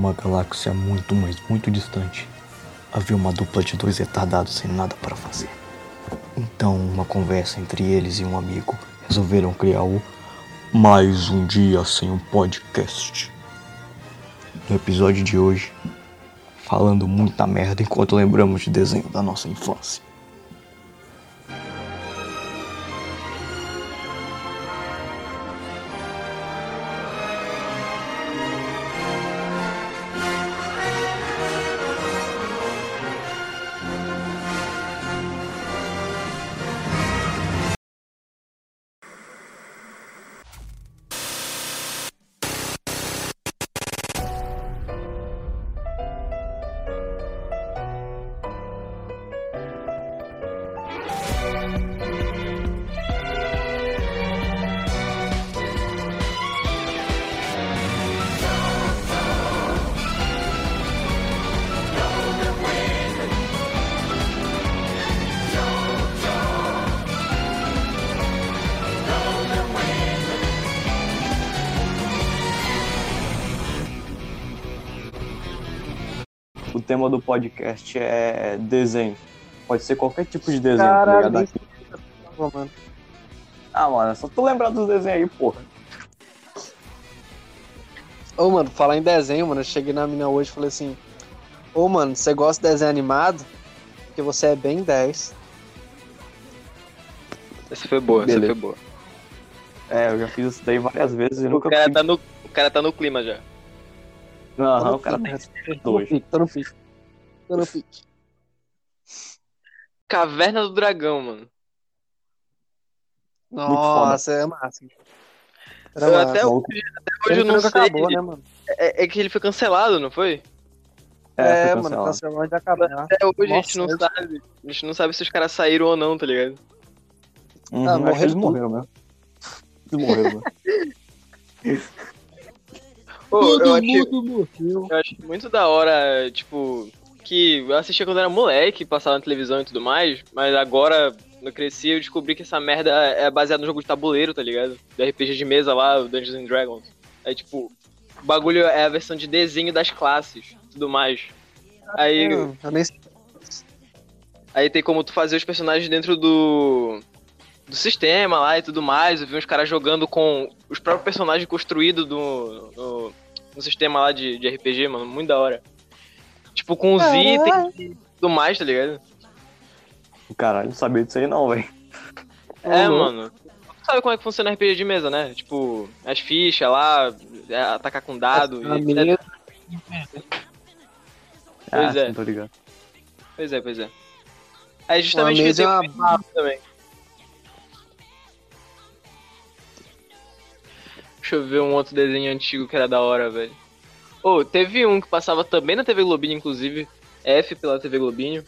uma galáxia muito, mas muito distante, havia uma dupla de dois retardados sem nada para fazer. Então, uma conversa entre eles e um amigo resolveram criar o Mais um Dia Sem um Podcast. No episódio de hoje, falando muita merda enquanto lembramos de desenho da nossa infância. Podcast é desenho. Pode ser qualquer tipo de desenho, tá Caralho, ligado? nem mano. Ah, mano, é só tu lembrar dos desenhos aí, porra. Ô, mano, falar em desenho, mano, eu cheguei na mina hoje e falei assim: Ô, mano, você gosta de desenho animado? Porque você é bem 10. Essa foi boa, Beleza. essa foi boa. É, eu já fiz isso daí várias vezes e O nunca cara, tá no, o cara tá no clima já. Aham, o cara tem Tô no dois. pique, tô no pique. No pique. Caverna do Dragão, mano. Nossa, é massa. Era Eu até hoje, até hoje eu não sei. acabou, né, mano? É, é que ele foi cancelado, não foi? É, foi mano, cancelado. cancelou de acabar. Até hoje a gente não Nossa, sabe. A gente não sabe se os caras saíram ou não, tá ligado? Uhum, Ah, morreram eles morreram mesmo. Eles morreram, né? Pô, eu morreu. eu acho muito da hora, tipo, que eu assistia quando era moleque, passava na televisão e tudo mais, mas agora, quando eu cresci, eu descobri que essa merda é baseada no jogo de tabuleiro, tá ligado? Do RPG de mesa lá, o Dungeons and Dragons. É tipo, o bagulho é a versão de desenho das classes tudo mais. Aí, nem sei. aí tem como tu fazer os personagens dentro do. Do sistema lá e tudo mais. Eu vi uns caras jogando com os próprios personagens construídos do, no, no sistema lá de, de RPG, mano. Muito da hora. Tipo, com os Caralho. itens e tudo mais, tá ligado? Caralho, não sabia disso aí não, velho. É, Uhum. mano. Tu sabe como é que funciona RPG de mesa, né? Tipo, as fichas lá, é, atacar com dado. A e minha- etc. Pois ah, é. sim, tô ligado. Pois é, pois é. Aí justamente mesa que é tem uma também. Deixa eu ver um outro desenho antigo que era da hora, velho. Ô, teve um que passava também na TV Globinho, inclusive. F pela TV Globinho.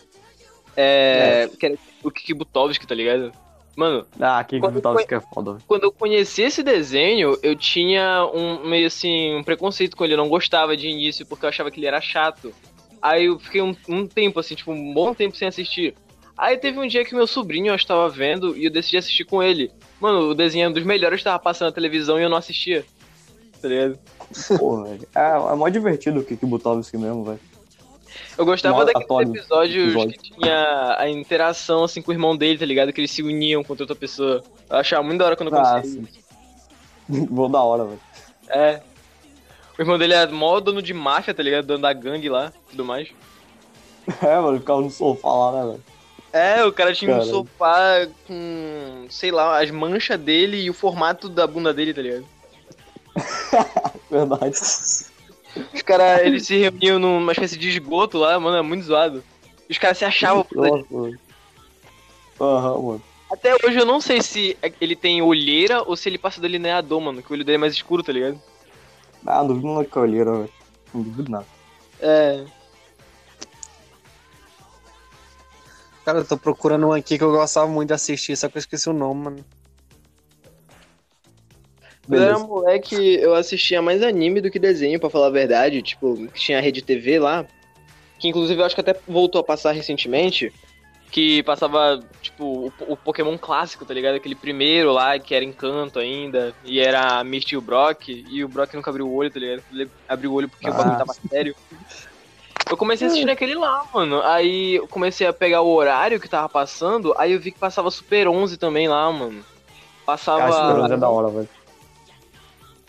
É. Que era o Kiki Butovski, tá ligado? Mano, Ah, que é foda, quando eu conheci esse desenho, eu tinha um meio assim, um preconceito com ele. Eu não gostava de início porque eu achava que ele era chato. Aí eu fiquei um, um tempo, assim, tipo, um bom tempo sem assistir. Aí teve um dia que meu sobrinho eu estava vendo e eu decidi assistir com ele. Mano, o desenho é um dos melhores tava passando na televisão e eu não assistia. Tá ligado? Porra, velho. É, é mó divertido o Kiki Butovski mesmo, velho. Eu gostava Mó daqueles episódios episódio. que tinha a interação assim com o irmão dele, tá ligado? Que eles se uniam contra outra pessoa. Eu achava muito da hora quando eu Ah, conheci. sim. Vou da hora, velho. É. O irmão dele é mó dono de máfia, tá ligado? Dono da gangue lá tudo mais. É, mano, ficava no sofá lá, né, velho? É, o cara tinha um Caralho. sofá com, sei lá, as manchas dele e o formato da bunda dele, tá ligado? Verdade. Os caras, eles se reuniam numa espécie de esgoto lá, mano, é muito zoado. Os caras se achavam. por Nossa, velho. Aham, mano. Até hoje eu não sei se ele tem olheira ou se ele passa delineador, mano, que o olho dele é mais escuro, tá ligado? Ah, não duvido nada que eu olheira, velho. Não duvido nada. É. Cara, eu tô procurando um aqui que eu gostava muito de assistir, só que eu esqueci o nome, mano. Quando eu era moleque, eu assistia mais anime do que desenho, pra falar a verdade. Tipo, tinha a Rede TV lá, que inclusive eu acho que até voltou a passar recentemente. que passava, tipo, o, o Pokémon clássico, tá ligado? Aquele primeiro lá, que era encanto ainda, e era a Misty e o Brock, e o Brock nunca abriu o olho, tá ligado? Ele abriu o olho porque o bagulho tava sério. Eu comecei a assistir naquele lá, mano. Aí eu comecei a pegar o horário que tava passando, aí eu vi que passava Super 11 também lá, mano. Passava. Cara, Super 11 é da hora, velho.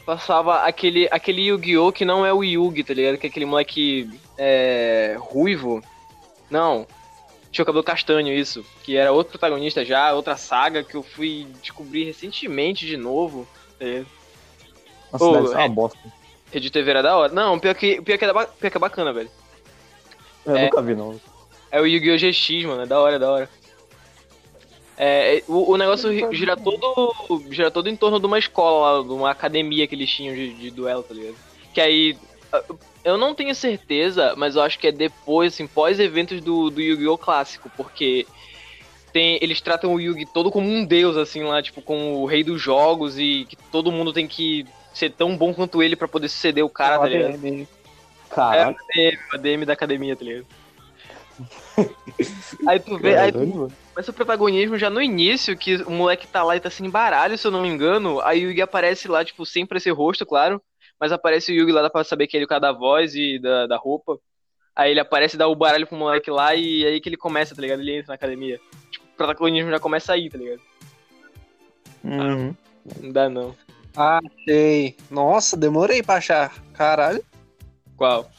Passava aquele, aquele Yu-Gi-Oh! que não é o Yugi, tá ligado? Que é aquele moleque é, ruivo. Não. Tinha o cabelo castanho, isso. Que era outro protagonista já, outra saga que eu fui descobrir recentemente de novo. É. Nossa, deve ser uma é- bosta. Rede TV era da hora. Não, pior que, pior que, é, pior que é bacana, velho. Eu É. nunca vi, não. É o Yu-Gi-Oh! GX, mano. É da hora, é da hora. É, é, o, o negócio gira todo, gira todo em torno de uma escola de uma academia que eles tinham de, de duelo, tá ligado? Que aí. ah, Eu não tenho certeza, mas eu acho que é depois, assim, pós-eventos do, do Yu-Gi-Oh! clássico, porque tem, eles tratam o Yugi todo como um deus, assim, lá, tipo, como o rei dos jogos e que todo mundo tem que ser tão bom quanto ele pra poder suceder o cara, tá ligado? ADM. Caralho. É, o ADM da academia, tá ligado? aí tu vê, cara, aí mano. Começa o protagonismo já no início, que o moleque tá lá e tá sem baralho, se eu não me engano. Aí o Yugi aparece lá, tipo, sem esse rosto, claro. Mas aparece o Yugi lá, dá pra saber que é ele com a da voz e da, da roupa. Aí ele aparece, dá o baralho pro moleque lá e aí que ele começa, tá ligado? Ele entra na academia. Tipo, o protagonismo já começa aí, tá ligado? Uhum. Não dá não. Achei. Nossa, demorei pra achar. Caralho. Qual?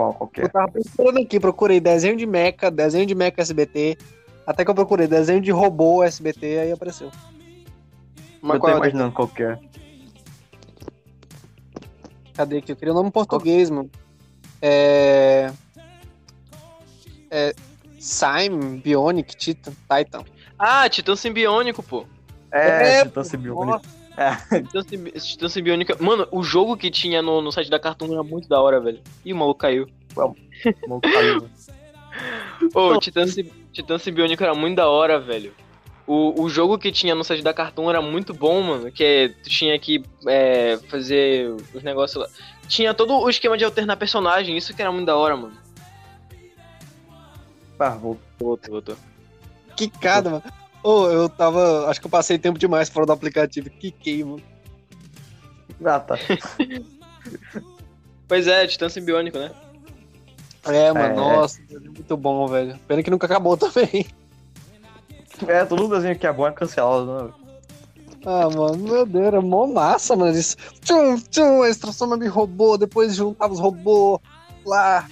Qual, qual que Eu é? tava procurando aqui, procurei desenho de mecha, desenho de mecha SBT. Até que eu procurei desenho de robô SBT, aí apareceu. Mas Eu tô qual é o imaginando qual que é. Cadê aqui? Eu queria o nome em português, mano. É. É. Sime, Bionic, Titan, Titan. Ah, Titã Simbiônico, pô. É, É, Titã Simbiônico. É, Titã. Titã Simbiônica. Mano, o jogo que tinha no, no site da Cartoon era muito da hora, velho. Ih, o maluco caiu. maluco caiu. Ô, Titã, Sim- Titã Simbiônico era muito da hora, velho. O, o jogo que tinha no site da Cartoon era muito bom, mano. Que é, tu tinha que é, fazer os negócios lá. Tinha todo o esquema de alternar personagem, isso que era muito da hora, mano. Ah, voltou. Voltou, voltou. Quicada, mano. Ô, eu tava. Acho que eu passei tempo demais fora do aplicativo. Quiquei, mano. Ah, tá. Pois é, Titã Simbiônico, né? É, mano, É. nossa, muito bom, velho. Pena que nunca acabou também. É, todo desenho que é bom é cancelado, né? Ah, mano, meu Deus, era mó massa, mano. Isso. Tchum, tchum, eles transformam em robô, depois juntava os robôs lá.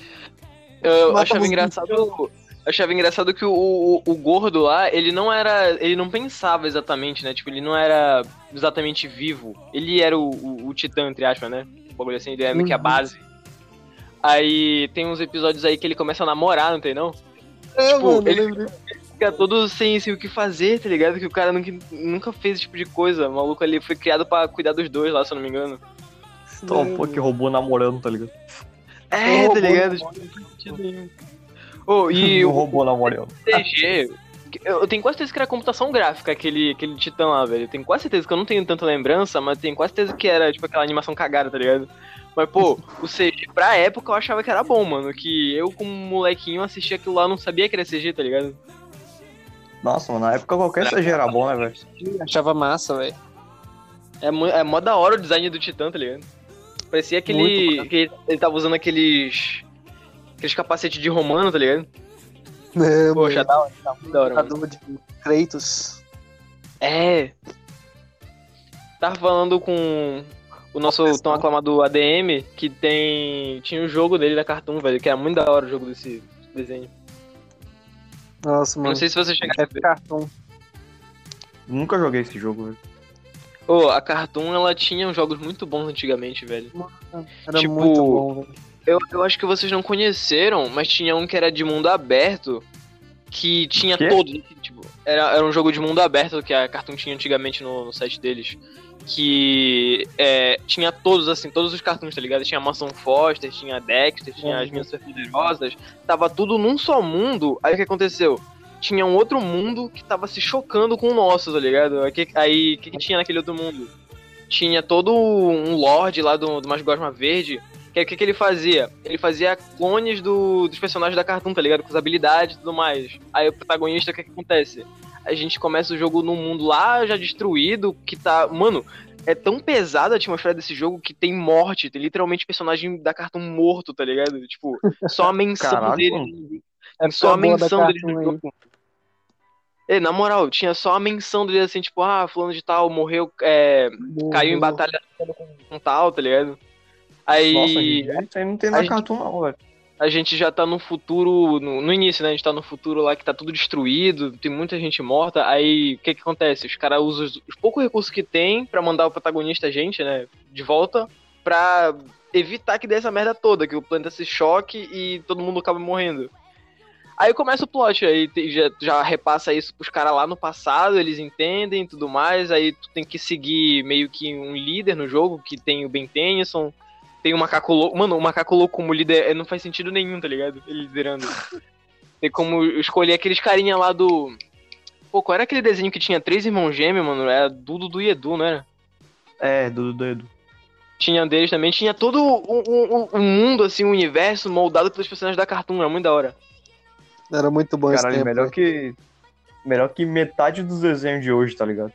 Eu achava engraçado. Eu achava engraçado que o, o, o gordo lá, ele não era. Ele não pensava exatamente, né? Tipo, ele não era exatamente vivo. Ele era o, o, o titã, entre aspas, né? O bagulho assim, ele é meio que a Uhum. base. Aí tem uns episódios aí que ele começa a namorar, não tem não? É, Tipo, mano, ele-. Fica todo sem, sem o que fazer, tá ligado? Que o cara nunca, nunca fez esse tipo de coisa. O maluco ali foi criado pra cuidar dos dois lá, se eu não me engano. Um pouco que robô namorando, tá ligado? É, tá ligado? Tipo, não faz sentido nenhum. Ô, e o, robô namorando. CG. Eu tenho quase certeza que era computação gráfica, aquele, aquele titã lá, velho. Eu tenho quase certeza que eu não tenho tanta lembrança, mas tenho quase certeza que era, tipo, aquela animação cagada, tá ligado? Mas, pô, o CG pra época eu achava que era bom, mano. Que eu, como molequinho, assistia aquilo lá, não sabia que era CG, tá ligado? Nossa, mano, na época qualquer CG era bom, né, velho? Achava massa, velho. É, é mó da hora o design do titã, tá ligado? Parecia aquele. Muito, que ele, ele tava usando aqueles. Aqueles capacetes de romano, tá ligado? É, Poxa, da hora, tá muito da hora, mano. De Kratos. É. Tava falando com o nosso tão aclamado ADM, que tem. Tinha um jogo dele da Cartoon, velho, que era muito da hora o jogo desse desenho. Nossa, Eu mano. Não sei se você chegaram a É ver. cartão. Nunca joguei esse jogo, velho. Ô, a Cartoon, ela tinha uns jogos muito bons antigamente, velho. Era Tipo, muito bom, velho. Eu, eu acho que vocês não conheceram, mas tinha um que era de mundo aberto, que tinha Quê? assim, Tipo, era, era um jogo de mundo aberto que a Cartoon tinha antigamente no, no site deles. Que é, tinha todos, assim, todos os cartoons, tá ligado? Tinha Mansão Foster, tinha Dexter, tinha As Uhum. Minhas Superpoderosas. Tava tudo num só mundo. Aí o que aconteceu? Tinha um outro mundo que tava se chocando com o nosso, tá ligado? Aí o que, que, tinha naquele outro mundo? Tinha todo um lord lá do, do Masgosma Verde, é o que, que ele fazia? Ele fazia clones do, dos personagens da Cartoon, tá ligado? Com as habilidades e tudo mais. Aí o protagonista, o que, que acontece? A gente começa o jogo num mundo lá já destruído, que tá. Mano, é tão pesada a atmosfera desse jogo que tem morte, tem literalmente personagem da Cartoon morto, tá ligado? Tipo, só a menção Caralho, dele. É só a da menção dele no aí. jogo. É, na moral, tinha só a menção dele assim, tipo, ah, fulano de tal morreu, é, caiu em batalha com tal, tá ligado? Aí Nossa, gente, não tem a na gente- Cartoon não, velho. a gente já tá no futuro, no, no início, né? A gente tá no futuro lá que tá tudo destruído, tem muita gente morta. Aí o que que acontece? Os caras usam os, os poucos recursos que tem pra mandar o protagonista, a gente, né, de volta, pra evitar que dê essa merda toda, que o planeta se choque e todo mundo acaba morrendo. Aí começa o plot, aí te- já, já repassa isso pros caras lá no passado, eles entendem tudo mais, aí tu tem que seguir meio que um líder no jogo, que tem o Ben Tennyson, tem o macaco louco. Mano, o macaco louco como líder é, não faz sentido nenhum, tá ligado? Ele liderando. tem como escolher aqueles carinha lá do. Pô, qual era aquele desenho que tinha três irmãos gêmeos, mano? Era Dudu do e Edu, não era? É, do dedo. Tinha um deles também. Tinha todo um, um- um mundo, assim, um universo moldado pelos personagens da Cartoon. Era muito da hora. Era muito bom esse Caralho, tempo. melhor velho. que. Melhor que metade dos desenhos de hoje, tá ligado?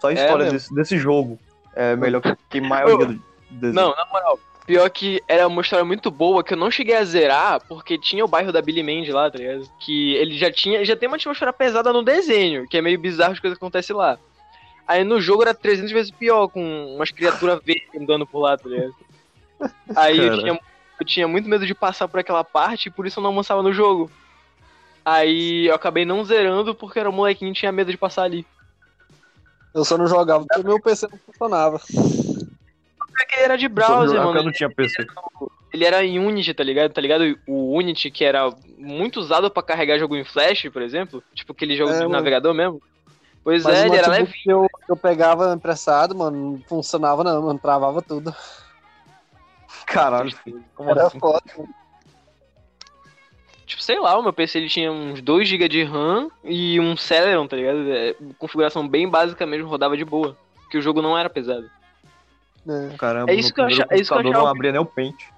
Só a É história mesmo. desse, desse jogo. É melhor que, que a maioria do desenho. Não, na moral. Pior que era uma história muito boa que eu não cheguei a zerar, porque tinha o bairro da Billy Mandy lá, tá ligado? Que ele já tinha. Já tem uma atmosfera pesada no desenho, que é meio bizarro as coisas que acontecem lá. Aí no jogo era 300 vezes pior, com umas criaturas verdes andando por lá, tá ligado? Aí eu tinha, eu tinha muito medo de passar por aquela parte, e por isso eu não avançava no jogo. Aí eu acabei não zerando porque era um molequinho e tinha medo de passar ali. Eu só não jogava porque meu PC não funcionava. Era de browser, mano. eu não tinha PC. Ele era em Unity, tá ligado? Tá ligado? O Unity, que era muito usado pra carregar jogo em Flash, por exemplo. Tipo aquele jogo É, de mano. navegador mesmo. Pois Mas é, ele era leve. eu, eu pegava emprestado, mano, não funcionava não, mano, travava tudo. Caralho, como Era assim? foda. mano. Tipo, sei lá, o meu PC ele tinha uns 2GB de RAM e um Celeron, tá ligado? É, configuração bem básica mesmo, rodava de boa. Porque o jogo não era pesado. É. Caramba, É isso no que eu primeiro acha- é isso que eu achava- não abria nem o pente.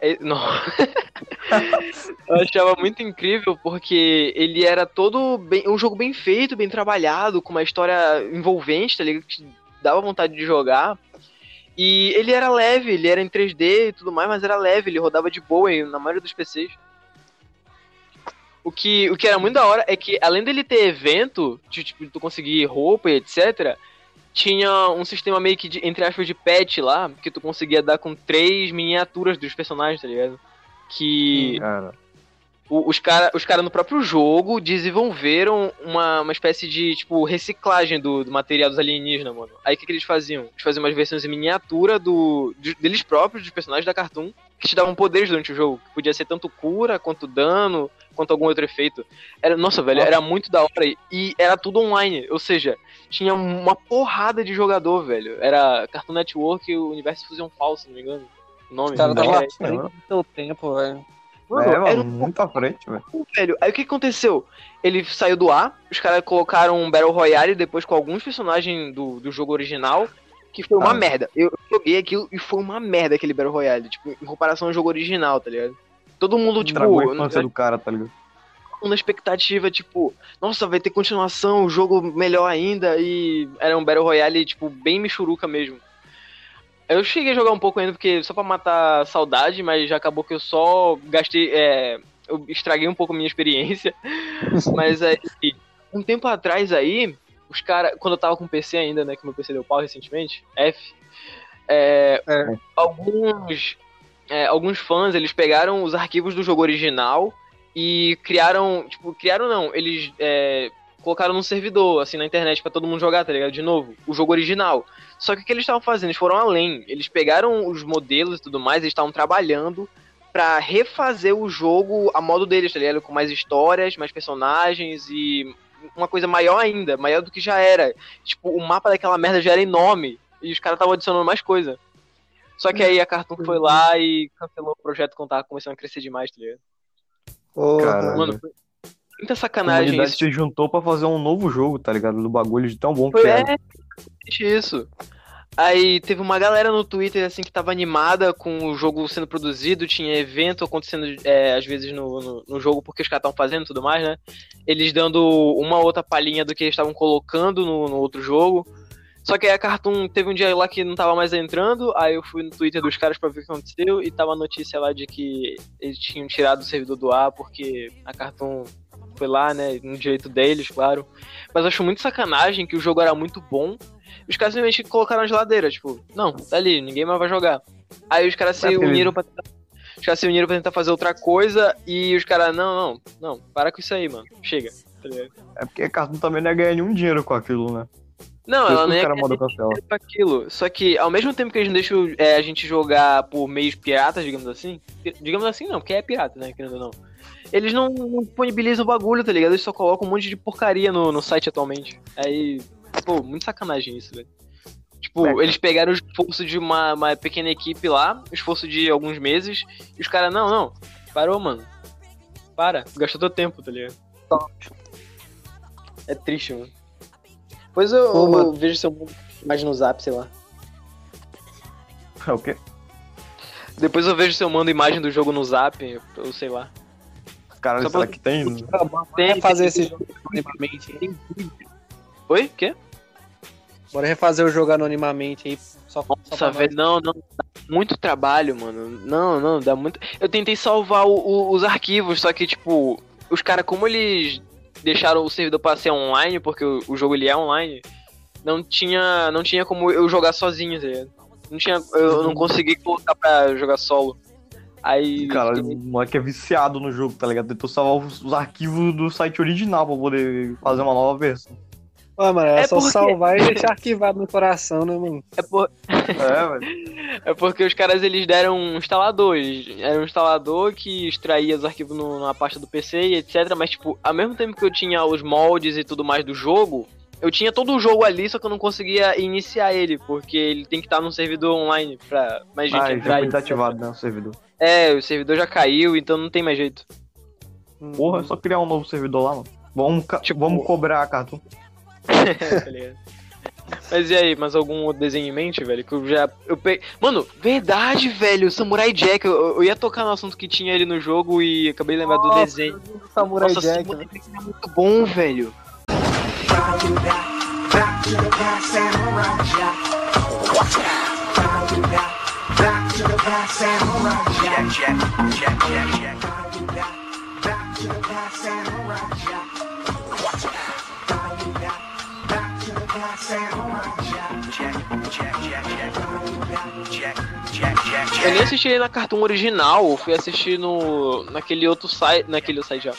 É, não. eu achava muito incrível porque ele era todo bem, um jogo bem feito, bem trabalhado, com uma história envolvente, tá ligado? Que dava vontade de jogar. E ele era leve, ele era em 3D e tudo mais, mas era leve, ele rodava de boa na maioria dos PCs. O que, o que era muito da hora é que, além dele ter evento, de tipo, tu conseguir roupa e etc., tinha um sistema meio que, de, entre aspas, de patch lá, que tu conseguia dar com três miniaturas dos personagens, tá ligado? Que o- os caras os cara no próprio jogo desenvolveram uma, uma espécie de, tipo, reciclagem do, do material dos alienígenas, mano. Aí o que, que eles faziam? Eles faziam umas versões em miniatura do, de- deles próprios, dos personagens da Cartoon, que te davam poderes durante o jogo. Que podia ser tanto cura, quanto dano, quanto algum outro efeito. Era, nossa, velho, era muito da hora. E era tudo online. Ou seja, tinha uma porrada de jogador, velho. Era Cartoon Network e o Universo Fusion Falso, se não me engano. O nome. Os caras estavam do seu tempo, velho. Mano, é, era mano, um muito à frente, velho. velho. Aí o que aconteceu? Ele saiu do ar, os caras colocaram um Battle Royale depois com alguns personagens do, do jogo original, que foi uma Ah. merda. Eu joguei aquilo e foi uma merda aquele Battle Royale, tipo, em comparação ao jogo original, tá ligado? Todo mundo, tipo, Estragou a na infância do cara, tá ligado? na expectativa, tipo, nossa, vai ter continuação, o jogo melhor ainda, e era um Battle Royale, tipo, bem michuruca mesmo. Eu cheguei a jogar um pouco ainda, porque só pra matar saudade, mas já acabou que eu só gastei, é, eu estraguei um pouco a minha experiência. mas aí, um tempo atrás aí, os caras, quando eu tava com o PC ainda, né, que meu PC deu pau recentemente, F, é, É. alguns, é, alguns fãs, eles pegaram os arquivos do jogo original e criaram, tipo, criaram não, eles é, colocaram num servidor, assim, na internet pra todo mundo jogar, tá ligado? De novo, o jogo original. Só que o que eles estavam fazendo? Eles foram além. Eles pegaram os modelos e tudo mais, eles estavam trabalhando pra refazer o jogo a modo deles, tá ligado? Com mais histórias, mais personagens e uma coisa maior ainda, maior do que já era. Tipo, o mapa daquela merda já era enorme e os caras estavam adicionando mais coisa. Só que aí a Cartoon foi lá e cancelou o projeto quando tava começando a crescer demais, tá ligado? Cara, Mano, foi muita A sacanagem comunidade isso. se juntou pra fazer um novo jogo, tá ligado? Do bagulho de tão bom que era. é, exatamente isso. Aí teve uma galera no Twitter assim que tava animada com o jogo sendo produzido, tinha evento acontecendo é, às vezes no, no, no jogo porque os caras estavam fazendo e tudo mais, né? Eles dando uma outra palhinha do que eles estavam colocando no, no outro jogo. Só que aí a Cartoon teve um dia lá que não tava mais entrando, aí eu fui no Twitter dos caras pra ver o que aconteceu e tava a notícia lá de que eles tinham tirado o servidor do ar porque a Cartoon foi lá, né, no direito deles, claro. Mas eu acho muito sacanagem que o jogo era muito bom. Os caras simplesmente colocaram na geladeira, tipo, não, tá ali, ninguém mais vai jogar. Aí os caras se É, uniram pra tentar. Os caras se uniram pra tentar fazer outra coisa e os caras, não, não, não, para com isso aí, mano. Chega. tá? É porque a Cartoon também não ia ganhar nenhum dinheiro com aquilo, né? Não, ela é caras mandam cancelar. pra aquilo. Só que, ao mesmo tempo que eles não deixam é, a gente jogar por meios piratas, digamos assim. Digamos assim, não, porque é pirata, né? Querendo ou não. Eles não, não disponibilizam o bagulho, tá ligado? Eles só colocam um monte de porcaria no, no site atualmente. Aí, pô, muito sacanagem isso, velho. Tipo, É, eles pegaram o esforço de uma, uma pequena equipe lá, o esforço de alguns meses, e os caras, não, não, parou, mano. Para, gastou teu tempo, tá ligado? É triste, mano. Depois eu, Pô, eu vejo seu imagem no zap, sei lá. É o quê? Depois eu vejo se eu mando imagem do jogo no zap, ou sei lá. Caralho, Só será que tem? Bora refazer esse jogo anonimamente aí. Oi? Quê? Bora refazer o jogo anonimamente aí. Só, só Nossa, pra velho, não, não. Dá muito trabalho, mano. Não, não, dá muito. Eu tentei salvar o- o- os arquivos, só que, tipo, os caras, como eles deixaram o servidor pra ser online, porque o, o jogo ele é online, não tinha, não tinha como eu jogar sozinho, tá ligado? Não tinha, eu não consegui colocar pra jogar solo. Aí. Cara, o moleque é viciado no jogo, tá ligado? Tentou salvar os, os arquivos do site original pra poder fazer uma nova versão. Ó, mano, é, É só porque- salvar e deixar arquivado no coração, né, mano? é, por- É, velho. é porque os caras eles deram um instalador. Eles, era um instalador que extraía os arquivos no- na pasta do PC e etc. Mas, tipo, ao mesmo tempo que eu tinha os moldes e tudo mais do jogo, eu tinha todo o jogo ali, só que eu não conseguia iniciar ele, porque ele tem que estar num servidor online pra mais gente Ah, entrar. e- desativado, né, o servidor. É, o servidor já caiu, então não tem mais jeito. Porra, é só criar um novo servidor lá, mano. Vamos, Tipo- vamos cobrar a Cartoon. Mas e aí, mais algum outro desenho em mente, velho? Que eu já. Eu pe... Mano, verdade, velho. Samurai Jack. Eu, eu ia tocar no assunto que tinha ele no jogo e acabei lembrar do desenho. Samurai Nossa, Jack. Samurai Jack é muito bom, velho. Eu nem assisti na Cartoon original, fui assistir no. naquele outro site. Naquele site já.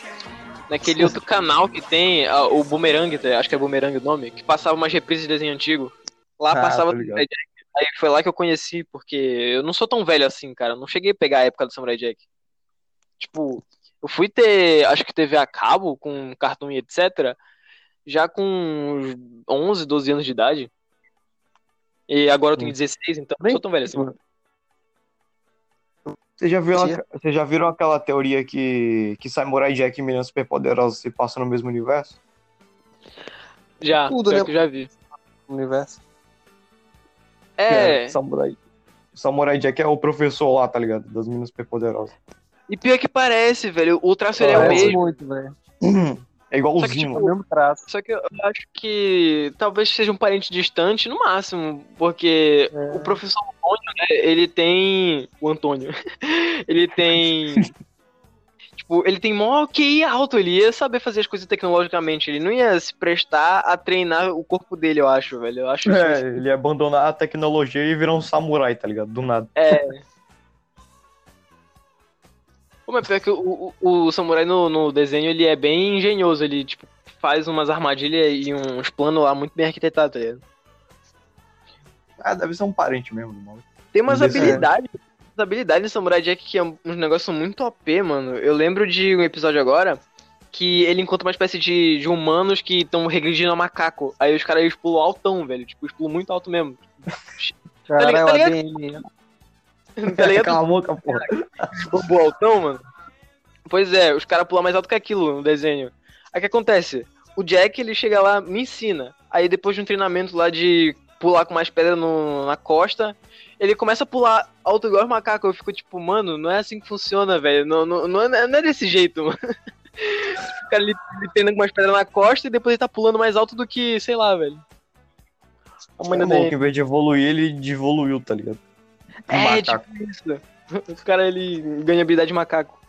Naquele outro canal que tem, ah, o Boomerang, tá? acho que é Boomerang o nome, que passava umas reprises de desenho antigo. Lá Ah, passava. Samurai Jack. Aí foi lá que eu conheci, porque eu não sou tão velho assim, cara. Eu não cheguei a pegar a época do Samurai Jack. Tipo, eu fui ter, acho que TV a cabo com Cartoon e etc. Já com uns 11, 12 anos de idade. E agora eu tenho Hum. 16, então eu não sou tão velho assim. Vocês já, viram, Tia. vocês já viram aquela teoria que, que Samurai Jack e Meninas Superpoderosas se passam no mesmo universo? Já, Tudo, né? que já vi. Universo. É, Samurai. Samurai Jack é o professor lá, tá ligado? Das Meninas Superpoderosas. e pior que parece, velho. O traço é o mesmo. muito, velho. É igualzinho, Só que, tipo, mesmo traço. Só que eu acho que talvez seja um parente distante no máximo, porque É. o professor Antônio, né, ele tem. O Antônio. ele tem. tipo, ele tem mó QI alto, ele ia saber fazer as coisas tecnologicamente, ele não ia se prestar a treinar o corpo dele, eu acho, velho. Eu acho É, isso. ele ia abandonar a tecnologia e virar um samurai, tá ligado? Do nada. Pô, mas pior que o, o, o samurai no, no desenho ele é bem engenhoso, ele tipo, faz umas armadilhas e uns planos lá muito bem arquitetados, tá ligado? Ah, deve ser um parente mesmo, mano. Tem umas habilidades, habilidades em Samurai Jack que é uns negócios muito OP, mano. Eu lembro de um episódio agora que ele encontra uma espécie de, de humanos que estão regredindo a macaco. Aí os caras eles pulam altão, velho. Tipo, eles pulam muito alto mesmo. Cara, ligado- é o tá ligado? Tá ligado? Cala a boca, porra. bambu altão, mano. Pois é, os caras pulam mais alto que aquilo no desenho. Aí o que acontece? O Jack, ele chega lá, me ensina. Aí depois de um treinamento lá de pular com mais pedra no- na costa. Ele começa a pular alto igual os macacos. Eu fico tipo, mano, não é assim que funciona, velho. Não, não, não, é, não é desse jeito, mano. O cara ele, ele prendendo com mais pedras na costa e depois ele tá pulando mais alto do que, sei lá, velho. A maneira maluco, dele. em vez de evoluir, ele devoluiu, tá ligado? Um É, macaco. tipo isso. O cara ele ganha habilidade de macaco.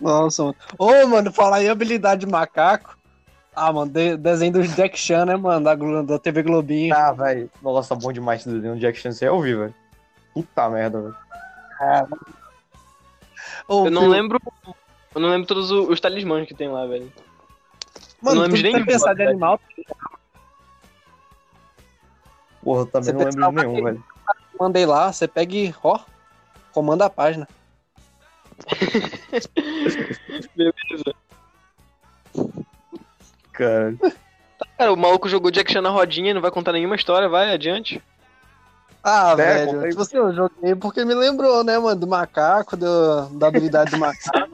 Nossa, mano. Ô, mano, falar em habilidade de macaco. Ah, mano, de- desenho do Jack Chan, né, mano? Da, da TV Globinho. Ah, velho. Nossa, bom demais esse desenho do Jack Chan. Você ouviu, velho? Puta merda, velho. Ô, Eu não filho, lembro. Eu não lembro todos os, os talismãs que tem lá, velho. Mano, não lembro tudo de pensar animal, Porra, eu também Você não lembro nenhum, velho. Mandei lá, você pega e, ó, comanda a página. Beleza. Cara, Cara, o maluco jogou Jack Chan na rodinha e não vai contar nenhuma história, vai, adiante. Ah, É, velho, conta aí. tipo assim, eu joguei porque me lembrou, né, mano, do macaco, do, da habilidade do macaco.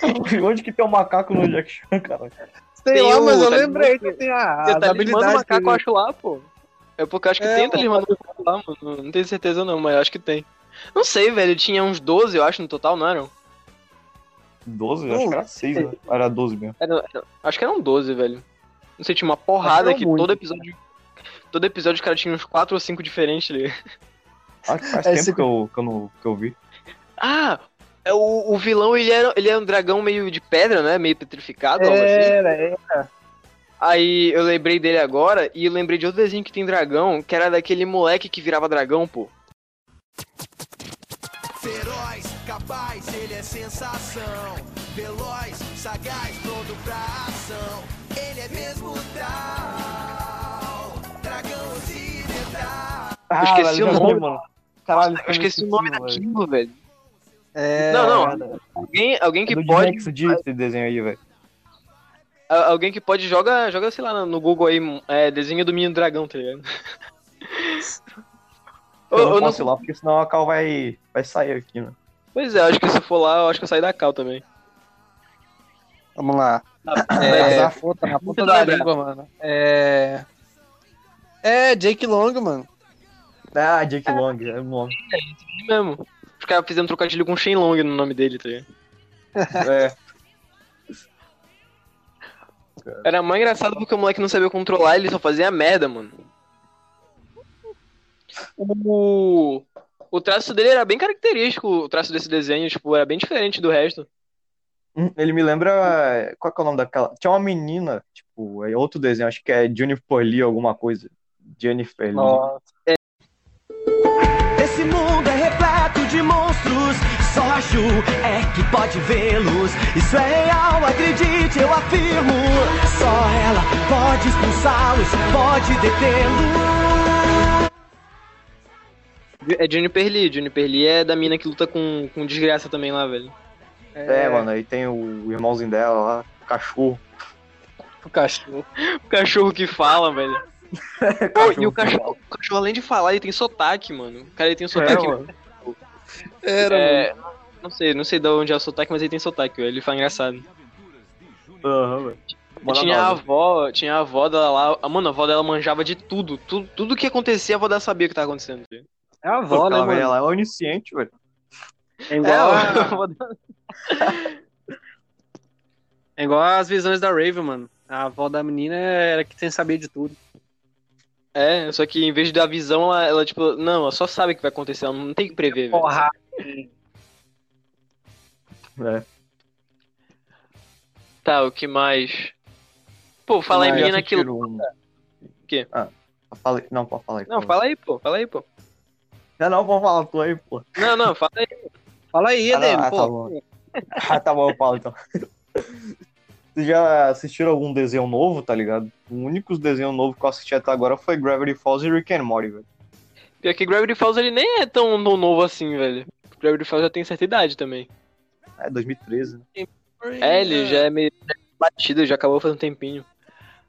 onde que tem um macaco no Jack Chan, cara? Sei Tem lá, o mas eu talismã lembrei que- tem a, as o talismã do habilidades. macaco, que eu acho lá, pô. É porque eu acho que É, tem talismã do macaco lá, mano. Não tenho certeza não, mas eu acho que tem. Não sei, velho, tinha uns 12, eu acho, no total, não eram? 12? Não, acho que era 6, né? Era 12 mesmo. Era- era- acho que eram 12, velho. Não sei, tinha uma porrada Acho que era todo episódio. Todo episódio, cara, tinha uns 4 ou 5 diferentes ali. Acho que faz É, tempo esse- que, eu, que, eu não, que eu vi. Ah! é O, o vilão, ele era, ele é um dragão meio de pedra, né? Meio petrificado, algo assim. Era, é. Aí eu lembrei dele agora e eu lembrei de outro desenho que tem dragão, que era daquele moleque que virava dragão, pô. Feroz, capaz, ele é sensação. Veloz, sagaz, pronto pra ação. Ele é mesmo tal. Dragão ocidental. Ah, esqueci velho, o nome. mano. Caralho, Eu esqueci o nome daquilo, velho. É, Não, não. Alguém, Alguém, alguém que do pode. Dinex Dia esse desenho aí, velho. Alguém que pode joga, joga, sei lá, no- Google aí, é, desenho do menino dragão, tá ligado? Eu, Eu- não eu não- posso ir lá, porque senão a Cal vai, vai sair aqui, né? Pois é, acho que se for lá, eu acho que eu saio da cal também. Vamos lá. É, É, na ponta, na ponta da língua, mano. É. É, Jake Long, mano. Ah, Jake Long, é o nome. ele mesmo. Os caras fizeram um trocadilho com Shenlong no nome dele, tá ligado? É. Era mais engraçado porque o moleque não sabia controlar, ele só fazia merda, mano. O, o traço dele era bem característico, o traço desse desenho, tipo, era bem diferente do resto. Hum, Ele me lembra. Qual que é o nome daquela? Tinha uma menina, tipo, é outro desenho, acho que é Jennifer Lee, alguma coisa. Jennifer Lee. Nossa. Só a Ju é que pode vê-los. Isso é real, acredite, eu afirmo. Só ela pode expulsá-los, pode detê-los. É Juniper Lee, Juniper Lee é da mina que luta com, com desgraça também lá, velho. É, mano, aí tem o irmãozinho dela lá, o cachorro. O cachorro. O cachorro que fala, velho. Pô, e o cachorro, o cachorro, além de falar, ele tem sotaque, mano. O cara ele tem um sotaque. mano. Era, é, não sei, não sei de onde é o sotaque, mas ele tem sotaque, velho. Ele fala engraçado. Aham, velho. Manda tinha a nova. avó, tinha a avó dela lá. a- Mano, a avó dela manjava de tudo. Tudo, tudo que acontecia, a avó dela sabia o que tava acontecendo. velho. É a avó, né, velha mano? lá é onisciente, velho. É É, igual, a a- avó dela- é igual as visões da Raven, mano. A avó da menina era que tem saber de tudo. é, só que em vez de dar visão, ela, ela, tipo, não, ela só sabe o que vai acontecer, ela não tem que prever, velho. É. Tá, o que mais? Pô, fala aí, Mas menina, um- O quê? Ah, fala aí. Não, pode falar aí. Não, fala aí, pô, fala aí, pô. Não, não, pode falar tu aí, pô. Não, não, fala aí. Fala aí, Ah, Edem, ah, pô. tá bom. Ah, tá bom, eu falo então. Vocês já assistiram algum desenho novo, tá ligado? O único desenho novo que eu assisti até agora foi Gravity Falls e Rick and Morty, velho. Pior que Gravity Falls ele nem é tão tão novo assim, velho. Gravity Falls já tem certa idade também. É, 2013, né? É, ele já é meio batido, já acabou faz um tempinho.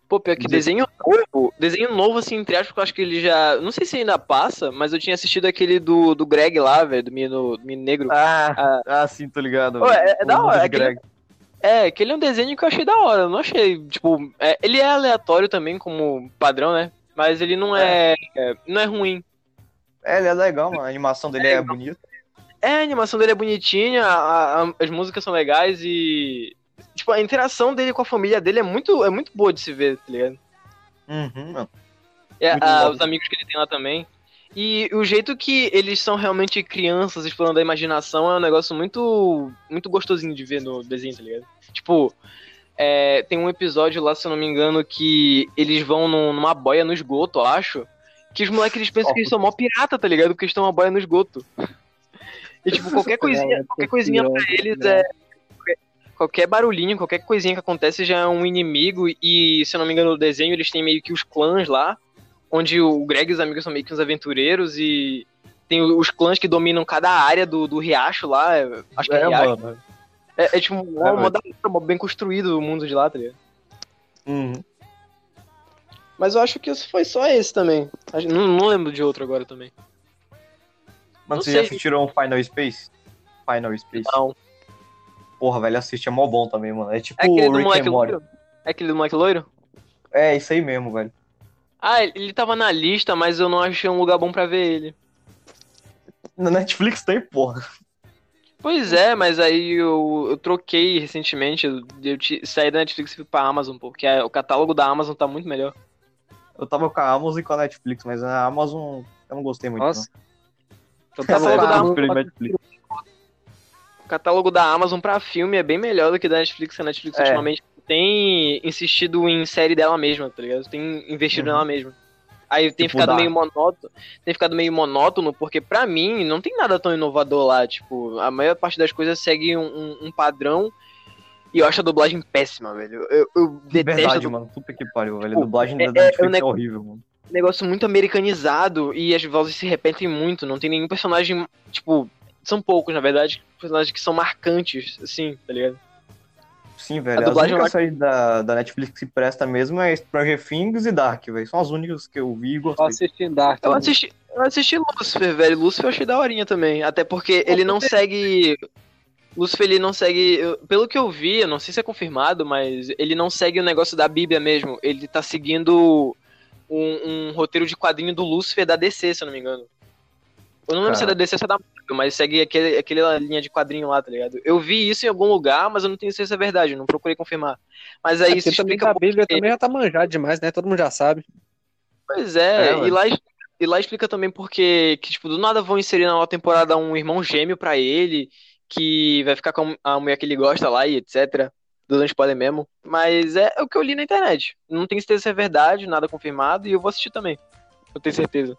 Pô, pior que desenho novo, desenho novo, assim, entre aspas, eu acho que ele já. Não sei se ainda passa, mas eu tinha assistido aquele do, do Greg lá, velho, do menino, do menino negro. Ah, ah, sim, tô ligado. Pô, é- é da hora, de aquele- Greg. É, aquele é um desenho que eu achei da hora, eu não achei, tipo, é, ele é aleatório também, como padrão, né? Mas ele não é, não é ruim. É, ele é legal, mano. A animação dele é bonita. É, a animação dele é bonitinha, a- a- as músicas são legais e. Tipo, a interação dele com a família dele é muito, é muito boa de se ver, tá ligado? Uhum, mano. É, legal. os amigos que ele tem lá também. E o jeito que eles são realmente crianças explorando a imaginação é um negócio muito muito gostosinho de ver no desenho, tá ligado? Tipo, é, tem um episódio lá, se eu não me engano, que eles vão num- numa boia no esgoto, eu acho. Que os moleques eles pensam que eles são mó pirata, tá ligado? Porque eles estão numa boia no esgoto. E tipo, qualquer coisinha, qualquer coisinha pra eles é. Qualquer barulhinho, qualquer coisinha que acontece já é um inimigo. E, se eu não me engano, no desenho eles têm meio que os clãs lá onde o Greg e os amigos são meio que uns aventureiros e tem os clãs que dominam cada área do, do riacho lá. é- Acho que é, É, riacho. mano. É, é tipo um É, mó da hora, mó bem construído o mundo de lá, tá ligado? Uhum. Mas eu acho que isso foi só esse também. Não, não lembro de outro agora também. Mano, vocês já assistiram Final Space? Final Space. Não. Porra, velho, assiste, é mó bom também, mano. É tipo É aquele do Rick and Morty. É aquele do moleque loiro? É, isso aí mesmo, velho. Ah, ele- tava na lista, mas eu não achei um lugar bom pra ver ele. Na Netflix tem, porra. Pois é, mas aí eu, eu troquei recentemente, eu, eu saí da Netflix e fui pra Amazon, porque a- o catálogo da Amazon tá muito melhor. Eu tava com a Amazon e com a Netflix, mas a Amazon eu não gostei muito, Nossa. Não. Catálogo, Eu da, prefiro a Netflix. o catálogo da Amazon pra filme é bem melhor do que da Netflix, a Netflix É. ultimamente tem insistido em série dela mesma, tá ligado? Tem investido Uhum. nela mesma. Aí tem Tipo ficado Dark. meio monótono, tem ficado meio monótono, porque pra mim não tem nada tão inovador lá, tipo, a maior parte das coisas segue um, um- padrão e eu acho a dublagem péssima, velho. Eu, eu detesto Verdade, mano. Puta que pariu, velho. A Tipo, dublagem é- da é- Netflix é é, neg- horrível, mano. Negócio muito americanizado e as vozes se repetem muito. Não tem nenhum personagem, tipo, são poucos, na verdade, personagens que são marcantes, assim, tá ligado? Sim, velho. As dublagem únicas séries da, da Netflix que se presta mesmo é Stranger Things e Dark, velho. São as únicas que eu vi e gostei. assistindo Dark. Eu assisti, eu assisti Lucifer, velho. Lucifer eu achei daorinha também. Até porque ele não segue. Lucifer, ele não segue. eu- Pelo que eu vi, eu não sei se é confirmado, mas ele não segue o negócio da Bíblia mesmo. Ele tá seguindo um, um roteiro de quadrinho do Lucifer da DC, se eu não me engano. Eu não lembro se é da DC ou se é da Marvel, mas segue aquele, aquela linha de quadrinho lá, tá ligado? Eu vi isso em algum lugar, mas eu não tenho certeza se é verdade, não procurei confirmar. Mas aí isso Porque também explica a Bíblia porque- também já tá manjado demais, né? Todo mundo já sabe. Pois é, É, e, lá, e lá explica também porque que, tipo, do nada vão inserir na nova temporada um irmão gêmeo pra ele, que vai ficar com a mulher que ele gosta lá e etc. Dando spoiler mesmo. Mas é, o que eu li na internet. Não tenho certeza se é verdade, nada confirmado, e eu vou assistir também. Eu tenho certeza.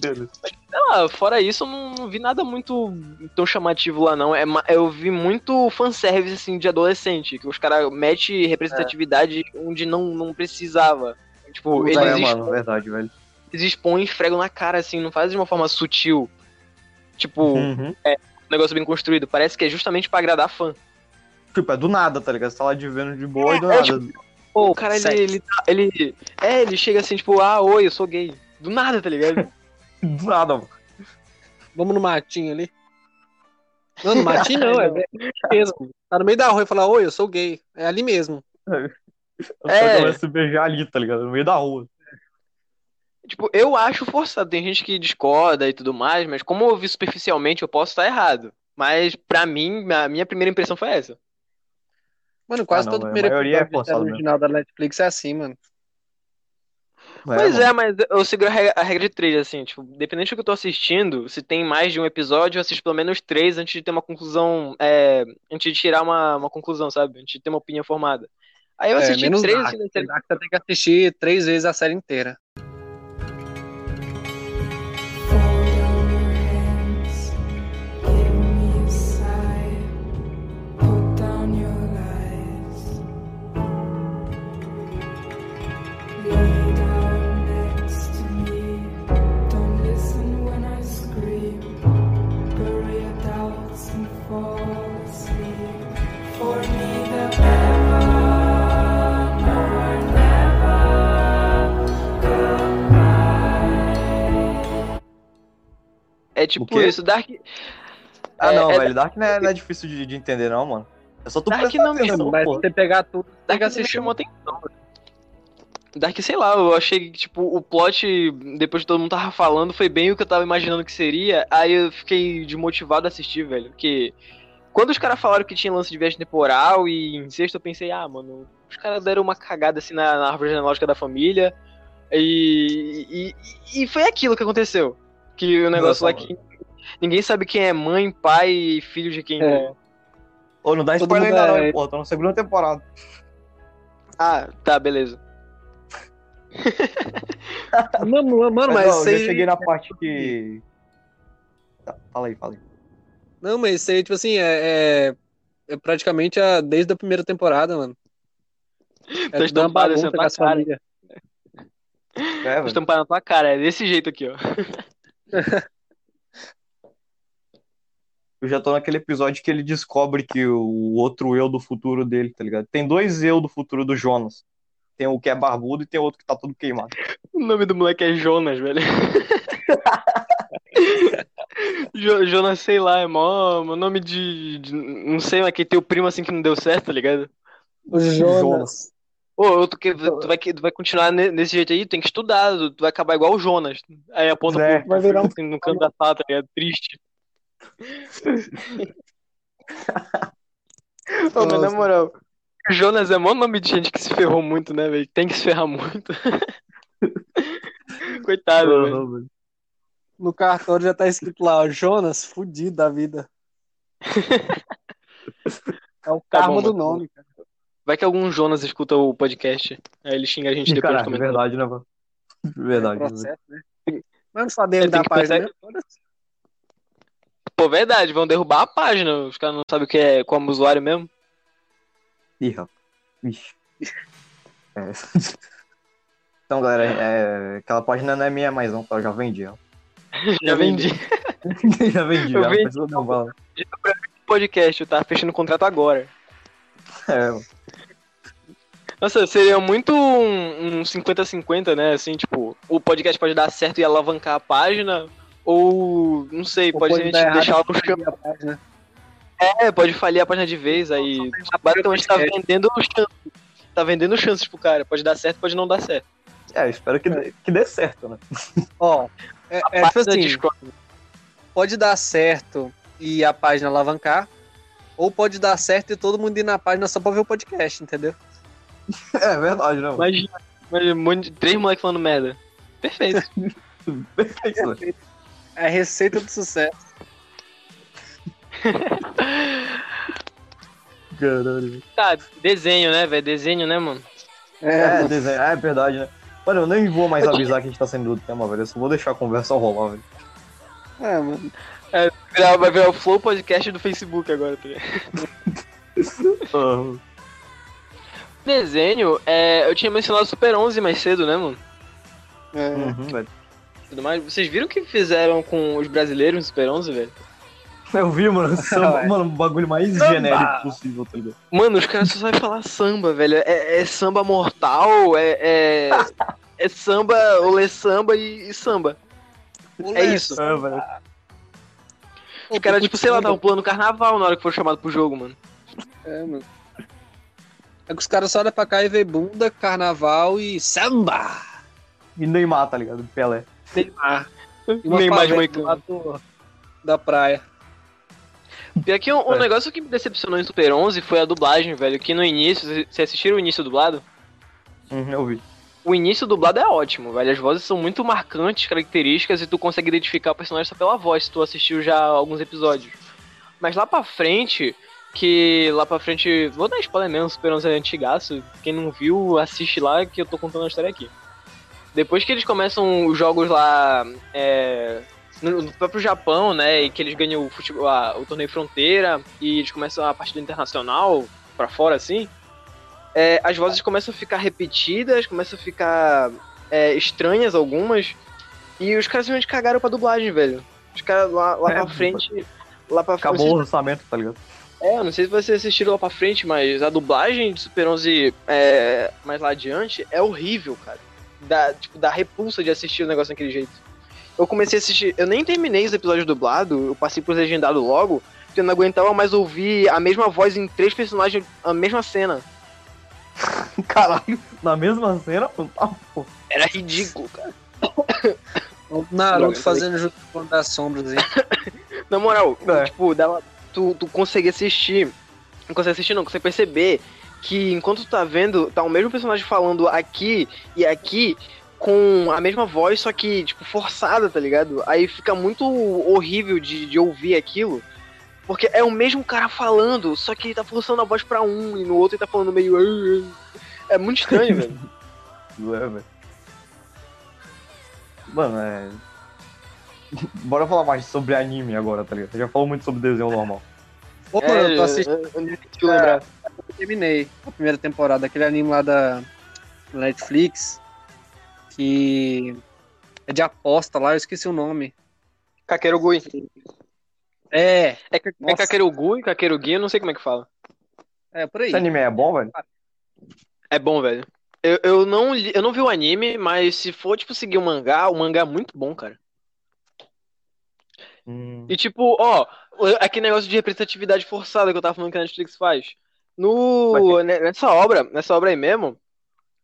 Beleza. Sei lá, fora isso, eu não, não vi nada muito tão chamativo lá, não. É, eu vi muito fanservice, assim, de adolescente, que os caras metem representatividade onde não, não precisava. Tipo, Usa, eles É, expõem mano, verdade, velho. eles expõem e esfregam na cara, assim, não faz de uma forma sutil. Tipo, um Uhum. negócio bem construído. Parece que é justamente pra agradar fã. Tipo, é do nada, tá ligado? Você tá lá de vendo de boa e do é, nada. Pô, o cara, ele, ele, tá- ele. É, ele chega assim, tipo, ah, oi, eu sou gay. Do nada, tá ligado? Do nada, mano. Vamos no matinho ali. Não, no matinho não, é mesmo. Tá no meio da rua e fala, oi, eu sou gay. É ali mesmo. É. caras começam a se beijar ali, tá ligado? No meio da rua. tipo, eu acho forçado. Tem gente que discorda e tudo mais, mas como eu vi superficialmente, eu posso estar errado. Mas pra mim, a minha primeira impressão foi essa. Mano, quase Ah, não, todo a primeiro maioria é episódio série original da Netflix é assim, mano. Pois mano. é, mas eu sigo a regra, de três, assim, tipo, dependente do que eu tô assistindo, se tem mais de um episódio, eu assisto pelo menos três antes de ter uma conclusão, é, antes de tirar uma, uma conclusão, sabe? Antes de ter uma opinião formada. Aí eu É, assisti menos três, Dark. assim, Dark você tem que assistir três vezes a série inteira. Tipo isso, Dark. Ah, É, não, é- velho. Dark não é, não é difícil de, de entender, não, mano. É só tu Dark não me atenção, Mas você pegar tudo, Dark que me assistir chamou um. atenção. Dark, sei lá, eu achei que, tipo, o plot, depois que todo mundo tava falando, foi bem o que eu tava imaginando que seria. Aí eu fiquei desmotivado a assistir, velho. Porque quando os caras falaram que tinha lance de viagem temporal e incesto, eu pensei, ah, mano, os caras deram uma cagada assim na, na árvore genealógica da família. E, e, e foi aquilo que aconteceu. Que o negócio lá que ninguém sabe quem é mãe, pai e filho de quem. É. né? Ô, não dá Todo spoiler ainda é- não, porra. Tô na segunda temporada. Ah, tá, beleza. Mano, mano, Mas, mas não, eu isso já aí- cheguei na parte que... Tá, fala aí, fala aí. Não, mas isso aí, tipo assim, é, é, é praticamente a, desde a primeira temporada, mano. É Tá estampado assim bagunça na tua cara. É, Tô velho. estampando na tua cara, é desse jeito aqui, ó. Eu já tô naquele episódio que ele descobre que o outro eu do futuro dele, tá ligado? Tem dois eu do futuro do Jonas. Tem o que é barbudo e tem outro que tá todo queimado. O nome do moleque é Jonas, velho. Jo- Jonas, sei lá, é mó, mó nome de, de- Não sei, mas que teu primo assim que não deu certo, tá ligado? O Jonas. Ô, tu, que, tu, vai, que- tu vai continuar ne- desse jeito aí, tem que estudar, tu, tu vai acabar igual o Jonas. Aí aponta É. pro, Vai virar um- assim, no canto da sala, ligado? Triste. Ô, mas na Nossa. moral, Jonas é mó nome de gente que se ferrou muito, né, velho? Tem que se ferrar muito. Coitado, velho. Aham, velho. No cartório já tá escrito lá, ó, Jonas, fudido da vida. É o Tá karma bom, do mano. nome, cara. Vai que algum Jonas escuta o podcast. Aí ele xinga a gente depois Caralho, de é verdade, né, mano? Verdade. né, velho? Processo, né? Mas não sabemos da página. pensar- né? Pô, verdade, vão derrubar a página. Os caras não sabem o que é como usuário mesmo. Ih, rapaz. Vixe. É. Então, galera, é, aquela página não é minha mais não, tá? Eu já vendi ela. Já vendi. já vendi, Eu já. vendi. Não, lá. podcast, eu tava fechando o contrato agora. É, mano. Nossa, seria muito um um 50-50, né? Assim, tipo, o podcast pode dar certo e alavancar a página, ou, não sei, Ou pode, a gente deixar ela página. É, pode falir a página de vez, aí basicamente tá vendendo chances. Tá vendendo chances pro cara. Pode dar certo, pode não dar certo. É, espero que, dê- que dê certo, né? Ó, é, é tipo Página assim, Discord. pode dar certo e a página alavancar, ou pode dar certo e todo mundo ir na página só pra ver o podcast, entendeu? É verdade, né? mano? Imagina, imagina um monte de, três moleques falando merda. Perfeito. Perfeito? É a receita do sucesso. Caralho. tá, desenho, né, velho? Desenho, né, mano? É, desenho. É verdade, né? Mano, eu nem vou mais avisar que a gente tá saindo do tema, velho. Eu só vou deixar a conversa rolar, velho. É, mano. Virar- Vai virar o Flow Podcast do Facebook agora, tá ligado? Desenho, é, eu tinha mencionado Super 11 mais cedo, né, mano? É. Uhum, velho. Tudo mais. Vocês viram o que fizeram com os brasileiros no Super 11, velho? Eu vi, mano. Samba, Ué. mano, o bagulho mais Samba. genérico possível, tá ligado? Mano, os caras só sabem falar samba, velho. É, é samba mortal, é, é, é samba, olê samba e, e samba. É isso. É, velho. Os caras, tipo, sei lá, estavam pulando carnaval na hora que foram chamados pro jogo, mano. É, mano. É que os caras só olham pra cá e vê bunda, carnaval e samba! E Neymar, tá ligado? Pelé. Neymar. E uma Neymar de do da praia. Pior que um, um É. negócio que me decepcionou em Super 11 foi a dublagem, velho. Que no início, vocês assistiram o início dublado? Uhum, eu vi. O início dublado é ótimo, velho. As vozes são muito marcantes, características, e tu consegue identificar o personagem só pela voz, se tu assistiu já alguns episódios. Mas lá pra frente, que lá pra frente. Vou dar spoiler mesmo, Super 11 é antigaço. Quem não viu, assiste lá que eu tô contando a história aqui. Depois que eles começam os jogos lá. É, no no próprio Japão, né? E que eles ganham o, futebol, a- o torneio Fronteira e eles começam a partida internacional pra fora, assim. é, as vozes começam a ficar repetidas, começam a ficar é, estranhas algumas. E os caras simplesmente cagaram pra dublagem, velho. Os caras lá, lá É, pra frente. Lá pra Acabou frente. o orçamento, tá ligado? É, eu não sei se vocês assistiram lá pra frente, mas a dublagem de Super 11 é, mais lá adiante é horrível, cara. Dá, tipo, dá repulsa de assistir o negócio daquele jeito. Eu comecei a assistir, eu nem terminei os episódios dublados, eu passei pro legendado logo, porque eu não aguentava mais ouvir a mesma voz em três personagens, a mesma cena. Caralho, na mesma cena. Ah, pô. Era ridículo, cara. O Naruto fazendo junto com o das sombras aí. Na moral, É. tipo, dava, tu, tu consegue assistir. Não consegue assistir, não, consegue perceber que enquanto tu tá vendo, tá o mesmo personagem falando aqui e aqui com a mesma voz, só que, tipo, forçada, tá ligado? Aí fica muito horrível de, de ouvir aquilo. Porque é o mesmo cara falando, só que ele tá forçando a voz pra um e no outro ele tá falando meio. É muito estranho, velho. É, velho. Mano, é. Bora falar mais sobre anime agora, tá ligado? Você já falou muito sobre desenho normal. Ô, mano, eu tô assistindo. eu não consigo lembrar. Eu terminei a primeira temporada, aquele anime lá da Netflix, que é de aposta lá, eu esqueci o nome. Kakerugui. É, É, Ka- é Nossa. Kakerugui, Kakerugi, eu não sei como é que fala. é por aí. Esse anime é bom, velho? É bom, velho. Eu, eu, não, li- eu não vi o anime, mas se for, tipo, seguir o mangá, o mangá é muito bom, cara. Hum. E, tipo, ó, aquele negócio de representatividade forçada que eu tava falando que a Netflix faz. No, ne- nessa obra, nessa obra aí mesmo,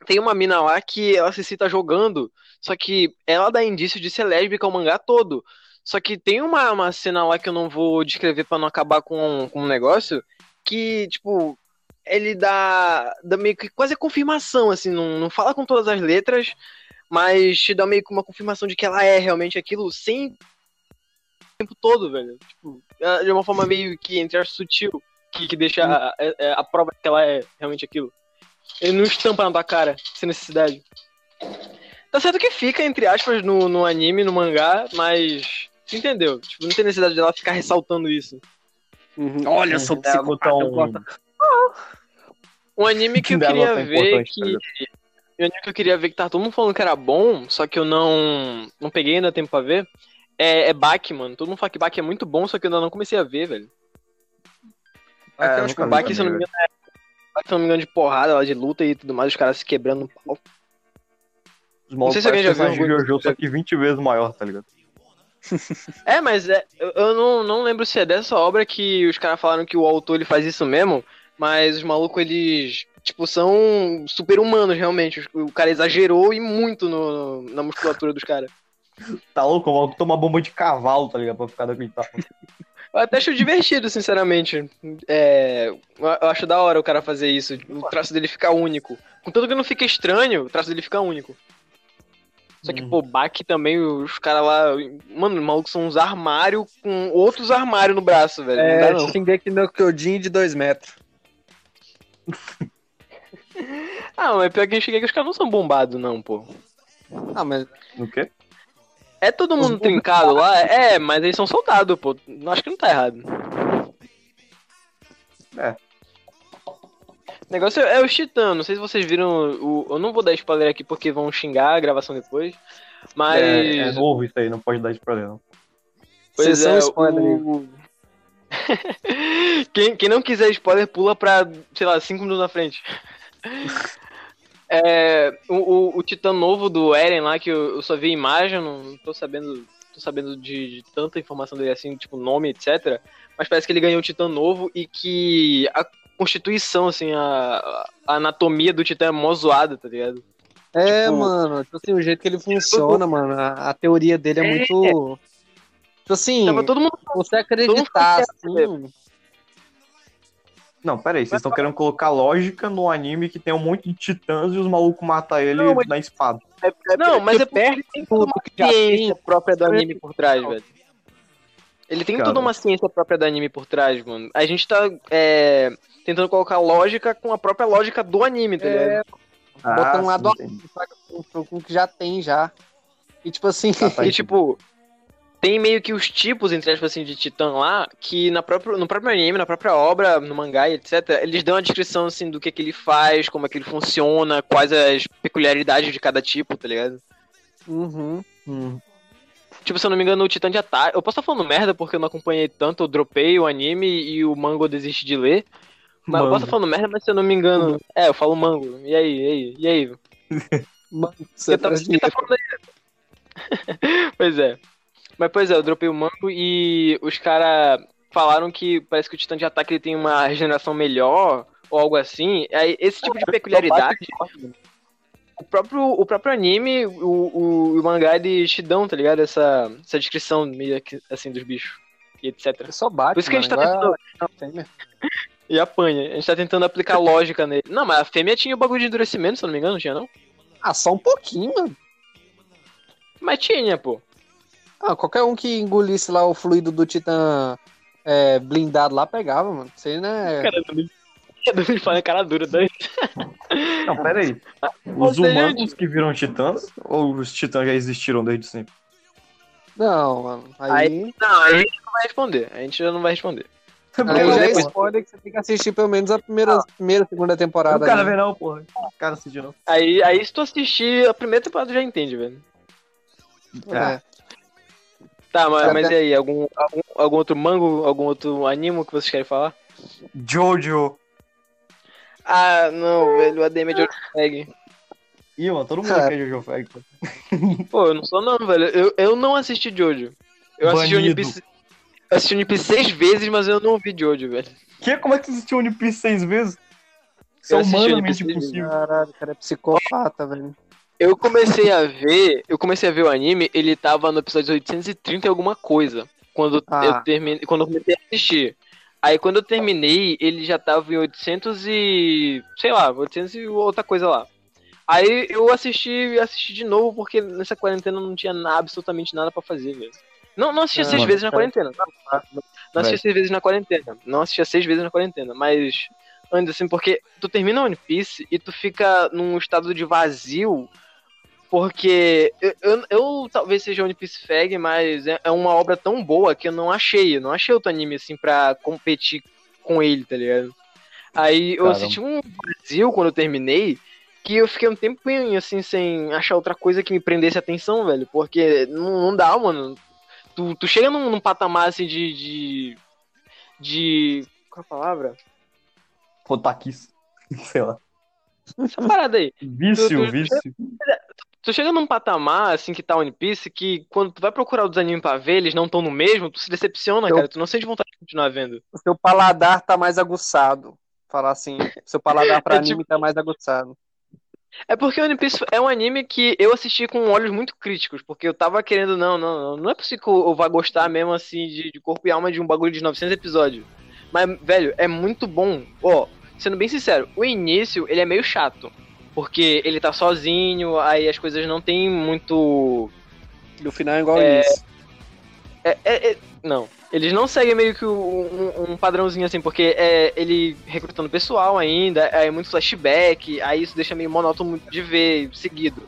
tem uma mina lá que ela se cita jogando, só que ela dá indício de ser lésbica o mangá todo. Só que tem uma, uma cena lá que eu não vou descrever pra não acabar com, com um negócio, que, tipo, ele dá, dá meio que quase confirmação, assim, não, não fala com todas as letras, mas te dá meio que uma confirmação de que ela é realmente aquilo sem tempo todo, velho. Tipo, é de uma forma meio que, entre aspas, sutil, que, que deixa a, a, a prova que ela é realmente aquilo. Ele não estampa na tua cara, sem necessidade. Tá certo que fica, entre aspas, no, no anime, no mangá, mas. Entendeu? Tipo, não tem necessidade dela ficar ressaltando isso. Uhum. Olha, eu sou É psicopata, gosto. Um anime que eu é queria ver que. tá? Um anime que eu queria ver que tá todo mundo falando que era bom, só que eu não. Não peguei ainda tempo pra ver. É, é Baki, mano. Todo mundo fala que Baki é muito bom, só que eu ainda não comecei a ver, velho. Eu É, acho que nunca O vi Baki, se não me engano, é. Baki, se eu não me engano, de porrada lá, de luta e tudo mais, os caras se quebrando no pau. Os malucos sei se alguém já viu algum- Jojo, só que 20 vezes maior, tá ligado? É, mas é, eu, eu não, não lembro se é dessa obra que os caras falaram que o autor ele faz isso mesmo, mas os malucos eles, tipo, são super humanos realmente. O cara exagerou e muito no, na musculatura dos caras. Tá louco? O maluco toma bomba de cavalo, tá ligado? Pra ficar daquele tamanho. Eu até acho divertido, sinceramente. É, eu eu acho da hora o cara fazer isso. O traço dele fica único. Contanto que não fica estranho, o traço dele fica único. Só que, Uhum. pô, Baki também, os caras lá. Mano, os malucos são uns armários com outros armários no braço, velho. não dá É, não. Shingeki no Kyojin de 2 metros. Ah, mas pior que eu cheguei que os caras não são bombados, não, pô. Ah, mas O quê? É todo mundo trincado lá? É, mas eles são soldados, pô. Acho que não tá errado. É. O negócio é os titãs. Não sei se vocês viram o. Eu não vou dar spoiler aqui porque vão xingar a gravação depois. Mas. É, é novo isso aí, não pode dar spoiler, não. Pois Sessão é, spoiler o... quem, quem não quiser spoiler, pula pra, sei lá, 5 minutos na frente. É, o, o, o Titã novo do Eren lá, que eu, eu só vi imagem, não tô sabendo, tô sabendo de, de tanta informação dele assim, tipo nome, etc. Mas parece que ele ganhou um Titã novo e que a constituição, assim, a, a anatomia do Titã é mó zoada, tá ligado? É, Tipo- mano, tipo assim, o jeito que ele funciona, mano, a, a teoria dele é, É. muito. Tipo assim, Tava todo mundo você acreditar, todo assim. Não, pera aí, vocês estão querendo colocar lógica no anime que tem um monte de titãs e os malucos matam ele Não, na espada. Não, mas é porque ele tem toda uma já ciência própria do anime por trás, velho. Ele tem Cara. toda uma ciência própria do anime por trás, mano. A gente tá é, tentando colocar lógica com a própria lógica do anime, tá É, ligado? Bota um lado sim, entendi. com, com o que já tem já. E tipo assim, Ah, tá E tipo, tem meio que os tipos, entre aspas, assim, de titã lá, que na própria, no próprio anime, na própria obra, no mangá e etc., eles dão a descrição, assim, do que, que ele faz, como é que ele funciona, quais as peculiaridades de cada tipo, tá ligado? uhum. Hum. Tipo, se eu não me engano, o Titã de Ataque. Eu posso estar falando merda porque eu não acompanhei tanto, eu dropei o anime e o manga eu desisti de ler. Mas eu Mango. posso estar falando merda, mas se eu não me engano. É, eu falo mango. E aí, e aí, e aí? Mano, Você tá, tá falando aí? pois é. Mas pois é, eu dropei o mango e os caras falaram que parece que o Titã de Ataque ele tem uma regeneração melhor. ou algo assim, aí esse tipo de peculiaridade, o próprio, o próprio anime, o, o, o mangá, eles te dão, tá ligado? Essa, essa descrição meio que, assim dos bichos e etc. Ele só bate, Por isso que a gente tá mano, tentando. fêmea. E apanha. A gente tá tentando aplicar lógica nele. Não, mas a fêmea tinha o bagulho de endurecimento, se eu não me engano, não tinha não? Ah, só um pouquinho, mano. Mas tinha, pô. Ah, qualquer um que engolisse lá o fluido do Titã é, blindado lá pegava, mano. Isso aí, né? Cara, eu não fala cara dura, daí. Não, pera aí. Os Você, humanos que viram titãs ou os titãs já existiram desde sempre? Não, mano. Aí, Não, a gente não vai responder. A gente já não vai responder. aí já é spoiler que você tem que assistir pelo menos a primeira, primeira segunda O temporada. cara aí. vê não, porra. O cara assistiu não. Aí, aí se tu assistir a primeira temporada, já entende, velho. É. Tá, mas, mas e aí? Algum, algum, algum outro mango, algum outro anime que vocês querem falar? Jojo. Ah, não, velho, o ADM é de outro Fag. Ih, mano, todo mundo quer Jojo Fag. pô. Pô, eu não sou não, velho. Eu, eu não assisti Jojo. Eu assisti One Banido. Piece. Eu assisti One Piece seis vezes, mas eu não vi Jojo, velho. Que? Como é que você assistiu One Piece seis vezes? Isso Eu é humanamente impossível. Caralho, o cara é psicopata, velho. Eu comecei a ver, eu comecei a ver o anime, ele tava no episódio 830 e alguma coisa. Quando Ah. eu terminei, quando eu comecei a assistir. Aí quando eu terminei, ele já tava em 800 e, sei lá, 800 e outra coisa lá. Aí eu assisti, assisti de novo porque nessa quarentena não tinha absolutamente nada pra fazer, velho. Não, não assistia Ah, seis mano, vezes na quarentena. Não, não, não assistia seis vezes na quarentena. Não assistia seis vezes na quarentena, mas antes assim, porque tu termina One Piece e tu fica num estado de vazio porque eu, eu, eu talvez seja One Piece Fag, mas é, é uma obra tão boa que eu não achei. Eu não achei outro anime assim pra competir com ele, tá ligado? Aí eu Caramba. senti um vazio quando eu terminei que eu fiquei um tempo assim sem achar outra coisa que me prendesse a atenção, velho. Porque não, não dá, mano. Tu, tu chega num, num patamar assim de. de. de. Qual é a palavra? Otakis. Sei lá. Essa parada aí. Vício, Tu- tu- vício. Tu chega num patamar, assim, que tá One Piece, que quando tu vai procurar outros animes pra ver, eles não estão no mesmo, tu se decepciona, Eu- cara. Tu não sente vontade de continuar vendo. O seu paladar tá mais aguçado. Falar assim, o seu paladar pra É anime tipo- tá mais aguçado. É porque One Piece é um anime que eu assisti com olhos muito críticos, porque eu tava querendo, não, não, não, não é possível que eu vá gostar mesmo, assim, de, de corpo e alma de um bagulho de 900 episódios. Mas, velho, é muito bom. Ó, sendo bem sincero, o início, ele é meio chato. Porque ele tá sozinho, aí as coisas não tem muito E o final é igual É. isso. É, é- é- não. Eles não seguem meio que um, um padrãozinho assim, porque é ele recrutando pessoal ainda, é muito flashback, aí isso deixa meio monótono de ver seguido.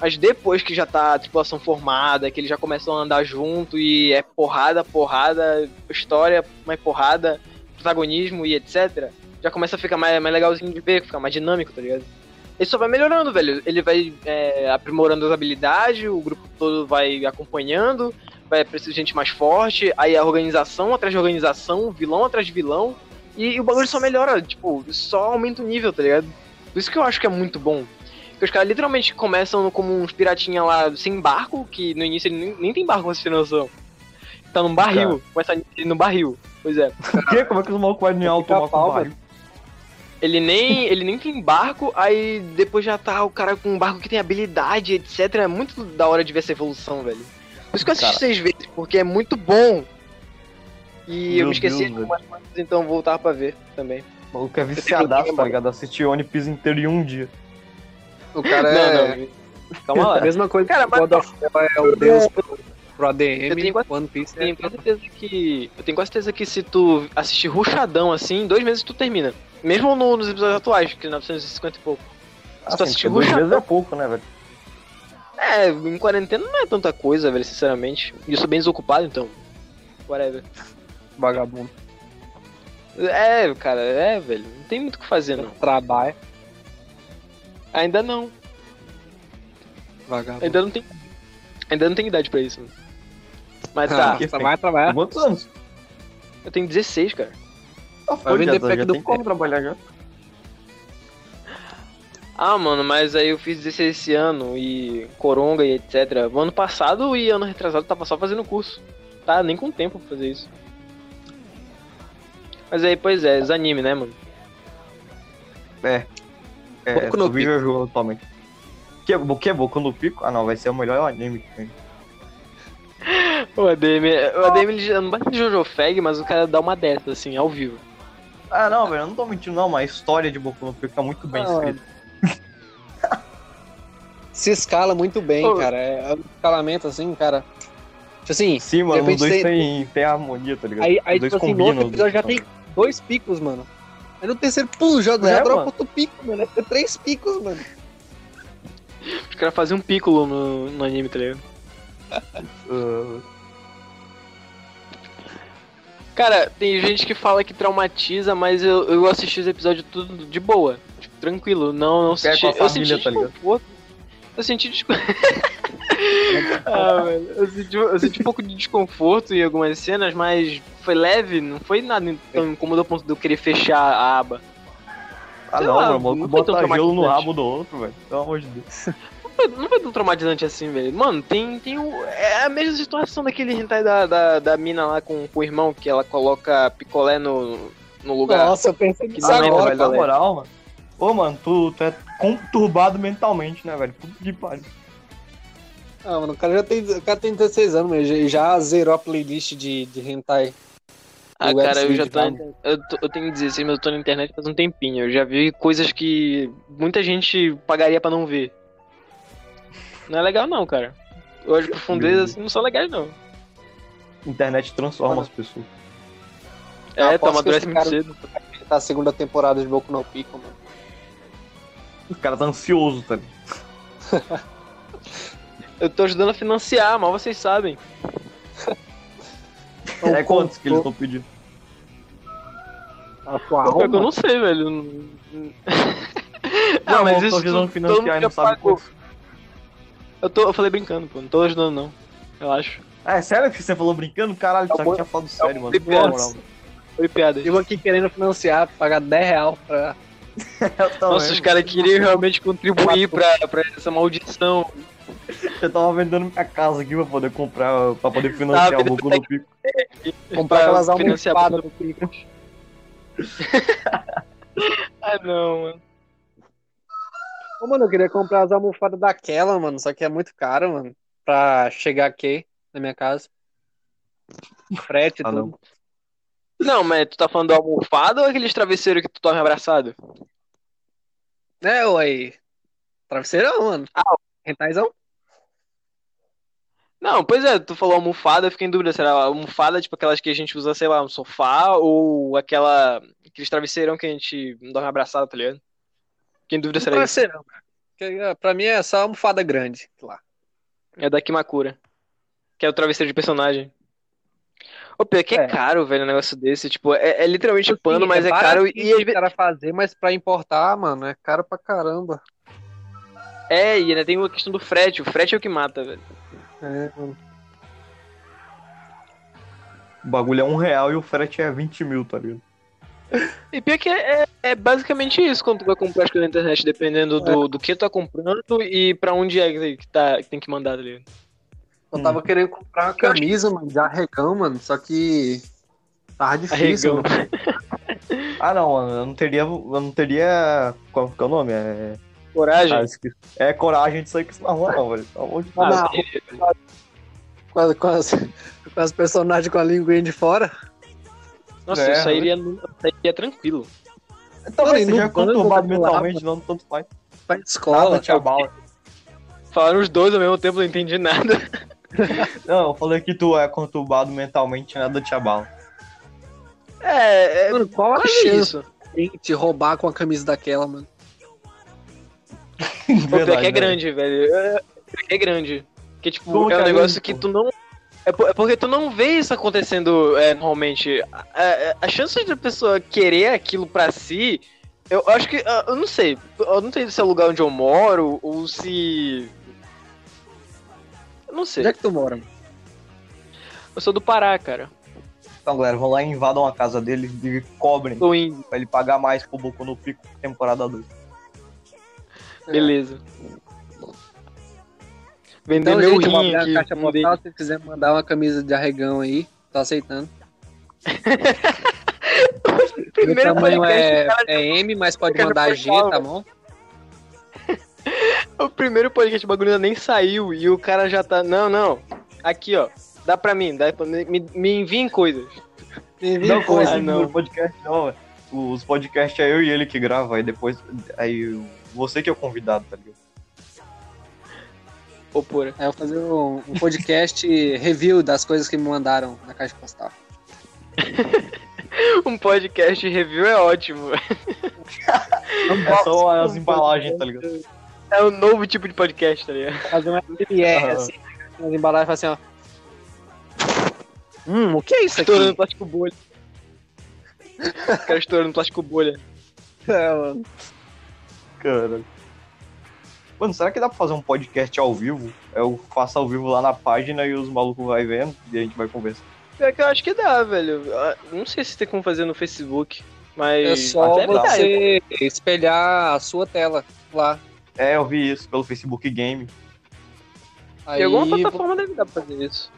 Mas depois que já tá a tripulação formada, que eles já começam a andar junto e é porrada, porrada, história, mais porrada, protagonismo e etc., já começa a ficar mais, mais legalzinho de ver, ficar mais dinâmico, tá ligado? Ele só vai melhorando, velho. Ele vai é, aprimorando as habilidades, o grupo todo vai acompanhando, vai precisar de gente mais forte, aí a organização atrás de organização, vilão atrás de vilão, e, o bagulho só melhora, tipo, só aumenta o nível, tá ligado? Por isso que eu acho que é muito bom. Porque os caras literalmente começam como uns piratinha lá sem barco, que no início ele nem, nem tem barco, pra você ter noção. Tá num barril, começa a no barril. Pois é. Por quê? Como é que os malucos vão em alto tomar Pica-pau, com barril? Ele nem, ele nem tem barco, aí depois já tá o cara com um barco que tem habilidade, etc. É muito da hora de ver essa evolução, velho. Por isso que eu assisti Cara. seis vezes, porque é muito bom. E eu Meu me esqueci Deus, de algumas coisas, então vou voltar pra ver também. O maluco é viciadaço, tá ligado? Assistir One Piece inteiro em um dia. O cara Não, é. não. Calma lá. A mesma coisa Cara, que o God of War é o deus pro, pro Eu ADM, tenho quase- One Piece Eu tenho é quase certeza que. Eu tenho quase certeza que se tu assistir ruchadão assim, em dois meses tu termina. Mesmo no- nos episódios atuais, que é 950 e pouco. Se tu Assim, assistir porque dois ruchadão. vezes é pouco, né, velho? É, em quarentena não é tanta coisa, velho, sinceramente. E eu sou bem desocupado, então. Whatever. vagabundo. É, cara, é, velho. Não tem muito o que fazer, não. Trabalha, Ainda não. vagabundo. Ainda não tem. Ainda não tem idade pra isso. Mano. Mas tá, que trabalha, trabalha. Quantos anos? eu tenho 16, cara. Ah, Vai vender já, pack já do como trabalhar já. Ah, mano, mas aí eu fiz 16 esse ano e Coronga e etc. O ano passado e ano retrasado tava só fazendo curso. Tá, nem com tempo pra fazer isso. Mas aí, pois é, os anime, né, mano? É. É, Boku no Jojo atualmente. Que, o que é Boku no Pico? Ah, não, vai ser o melhor anime que tem. O ADM, o ADM ele já não bate de Jojo Fag, mas o cara dá uma dessa, assim, ao vivo. Ah, não, velho, eu não tô mentindo, não, mas a história de Boku no Pico é muito bem Ah, escrita. Se escala muito bem, Ô. cara. É um escalamento assim, cara. Tipo assim, Sim, mano, de os dois têm, têm harmonia, tá ligado? aí, aí os dois tipo assim, no combinam. outro episódio já tem dois picos, mano. Aí no terceiro, pum, já, É, já dropa outro pico, mano. É três picos, mano. Os caras faziam um piccolo no, no anime, tá ligado? Uh, Cara, tem gente que fala que traumatiza, mas eu, eu assisti os episódios tudo de boa. Tipo, tranquilo. Não, não senti. eu senti tá desconforto. Eu senti desconforto. ah, velho. Eu senti, eu senti um pouco de desconforto em algumas cenas, mas foi leve, não foi nada tão incômodo ao ponto de eu querer fechar a aba. ah, Sei não, lá, o maluco bota gelo no rabo do outro, velho. Pelo amor de Deus. Não foi, não foi tão traumatizante assim, velho. Mano, tem, tem o, é a mesma situação daquele hentai da, da, da mina lá com, com o irmão, que ela coloca picolé no, no lugar. Nossa, eu pensei nisso agora, velho, na moral, mano. Ô, mano, tu, tu é conturbado mentalmente, né, velho? Puta que pariu. Ah, mano, o cara já tem, o cara tem 16 anos, mas já, já zerou a playlist de, de hentai. Ah, cara, eu já tô, eu tô. Eu tenho 16, mas eu tô na internet faz um tempinho. Eu já vi coisas que muita gente pagaria pra não ver. Não é legal, não, cara. Eu de profundeza assim não são legais, não. Internet transforma as pessoas. É, aposto tu que amadurece esse muito cara- cedo. Tá a segunda temporada de Boku no Pico, mano. O cara tá ansioso, tá ligado? Eu tô ajudando a financiar, mal vocês sabem. É quantos que eles estão pedindo? A tua Pior que eu alma? não sei, velho. Não, Não, mas eu tô isso a todo mundo e já não sabe pagou. Eu, tô, eu falei brincando, pô. Não tô ajudando, não. Eu acho. Ah, é sério que você falou brincando? Caralho, É tu bom- tinha falado sério, mano. Moral. Foi piada. Eu aqui querendo financiar, pagar 10 reais pra. Nossa, os caras queriam realmente contribuir pra, pra essa maldição. Eu tava vendendo minha casa aqui pra poder comprar, pra poder financiar o Boku no Pico. Comprar Pra aquelas almofadas do Pico. Ah, não, mano. Ô, mano, eu queria comprar as almofadas daquela, mano. Só que é muito caro, mano. Pra chegar aqui na minha casa. Frete e Ah, tudo. não. Não, mas tu tá falando do almofado ou aqueles travesseiros que tu dorme abraçado? É, ué. Travesseirão, mano. Ah. Rentaizão? Não, pois é, tu falou almofada, eu fiquei em dúvida, será almofada, tipo aquelas que a gente usa, sei lá, no sofá, ou aquela, aqueles travesseirão que a gente dorme abraçado, tá ligado? Fiquei em dúvida se era isso. Travesseirão, cara. Porque, é, Pra mim é só almofada grande. Lá. É da Kimakura, que é o travesseiro de personagem. Ô, pior que é, É. caro, velho, um negócio desse, tipo, é, é literalmente pano, mas é, caro e o cara fazer, mas pra importar, mano, é caro pra caramba. É, e ainda tem a questão do frete, o frete é o que mata, velho. É, mano. O bagulho é um real e o frete é 20 mil, tá ligado? E pior que é, é- é basicamente isso quando tu vai comprar as coisas na internet, dependendo do, do que tu tá comprando e pra onde é que, tá, que tem que mandar, tá ligado? Eu tava querendo comprar uma camisa, mano, de arregão, mano. Só que. Tava difícil. Ah, não, mano, eu não teria. Eu não teria. Qual que é o nome? É. Coragem. Ah, esqueci. É coragem de sair com isso na rua, não, velho. Pelo amor de Ah, Deus. não. tem- Com, as, com, as, com as personagens com a linguinha de fora. Nossa, É, eu sairia, eu sairia tranquilo. Então, Mano, e você no já é banco, conturbado mentalmente, não, tanto faz. Pra escola. Nada te abala. Falaram os dois ao mesmo tempo, não entendi nada. Não, eu falei que tu é conturbado mentalmente, nada te abala. É, é Mano, qual a chance isso. de te roubar com a camisa daquela, mano? O pior que é né? grande, velho. É, pior que é grande. Porque, tipo, Como é um é negócio que pô? tu não. É é porque tu não vê isso acontecendo é, normalmente. A, a, a chance de a pessoa querer aquilo pra si. Eu acho que. ah, Eu não sei. Eu não sei se é o lugar onde eu moro ou se. Eu não sei. Onde é que tu mora? Eu sou do Pará, cara. Então, galera, vão lá e invadam a casa dele e cobrem Tô indo. pra ele pagar mais pro Boku no Pico temporada 2. Beleza. Vender Então, meu gente, rim aqui. caixa postal. Se quiser mandar uma camisa de arregão aí, tô aceitando. primeiro tamanho podcast, é, o cara- é M, mas pode mandar G, tá bom? o primeiro podcast o bagulho ainda nem saiu e o cara já tá. Não, não. Aqui, ó. Dá pra mim, dá pra... Me, me enviem coisas. Me enviem Não, coisas. assim, não. podcast não. Os podcasts é eu e ele que grava, aí depois. Aí você que é o convidado, tá ligado? Ô, porra. É, eu vou fazer um, um podcast review das coisas que me mandaram na caixa postal. Um podcast review é ótimo. É só as embalagens, tá ligado? É um novo tipo de podcast, tá ligado? Fazer um MR, Aham. assim, nas embalagens, assim, ó. Hum, o que é isso aqui? Estourando plástico bolha. O cara estourando plástico bolha. É, mano. Caralho. Mano, será que dá pra fazer um podcast ao vivo? Eu faço ao vivo lá na página e os malucos vai vendo e a gente vai conversar. Pior que eu acho que dá, velho. Ah, Não sei se tem como fazer no Facebook, mas. É só Até dá. você espelhar a sua tela lá. É, eu vi isso pelo Facebook Game. Aí, Em alguma plataforma deve dar pra fazer isso.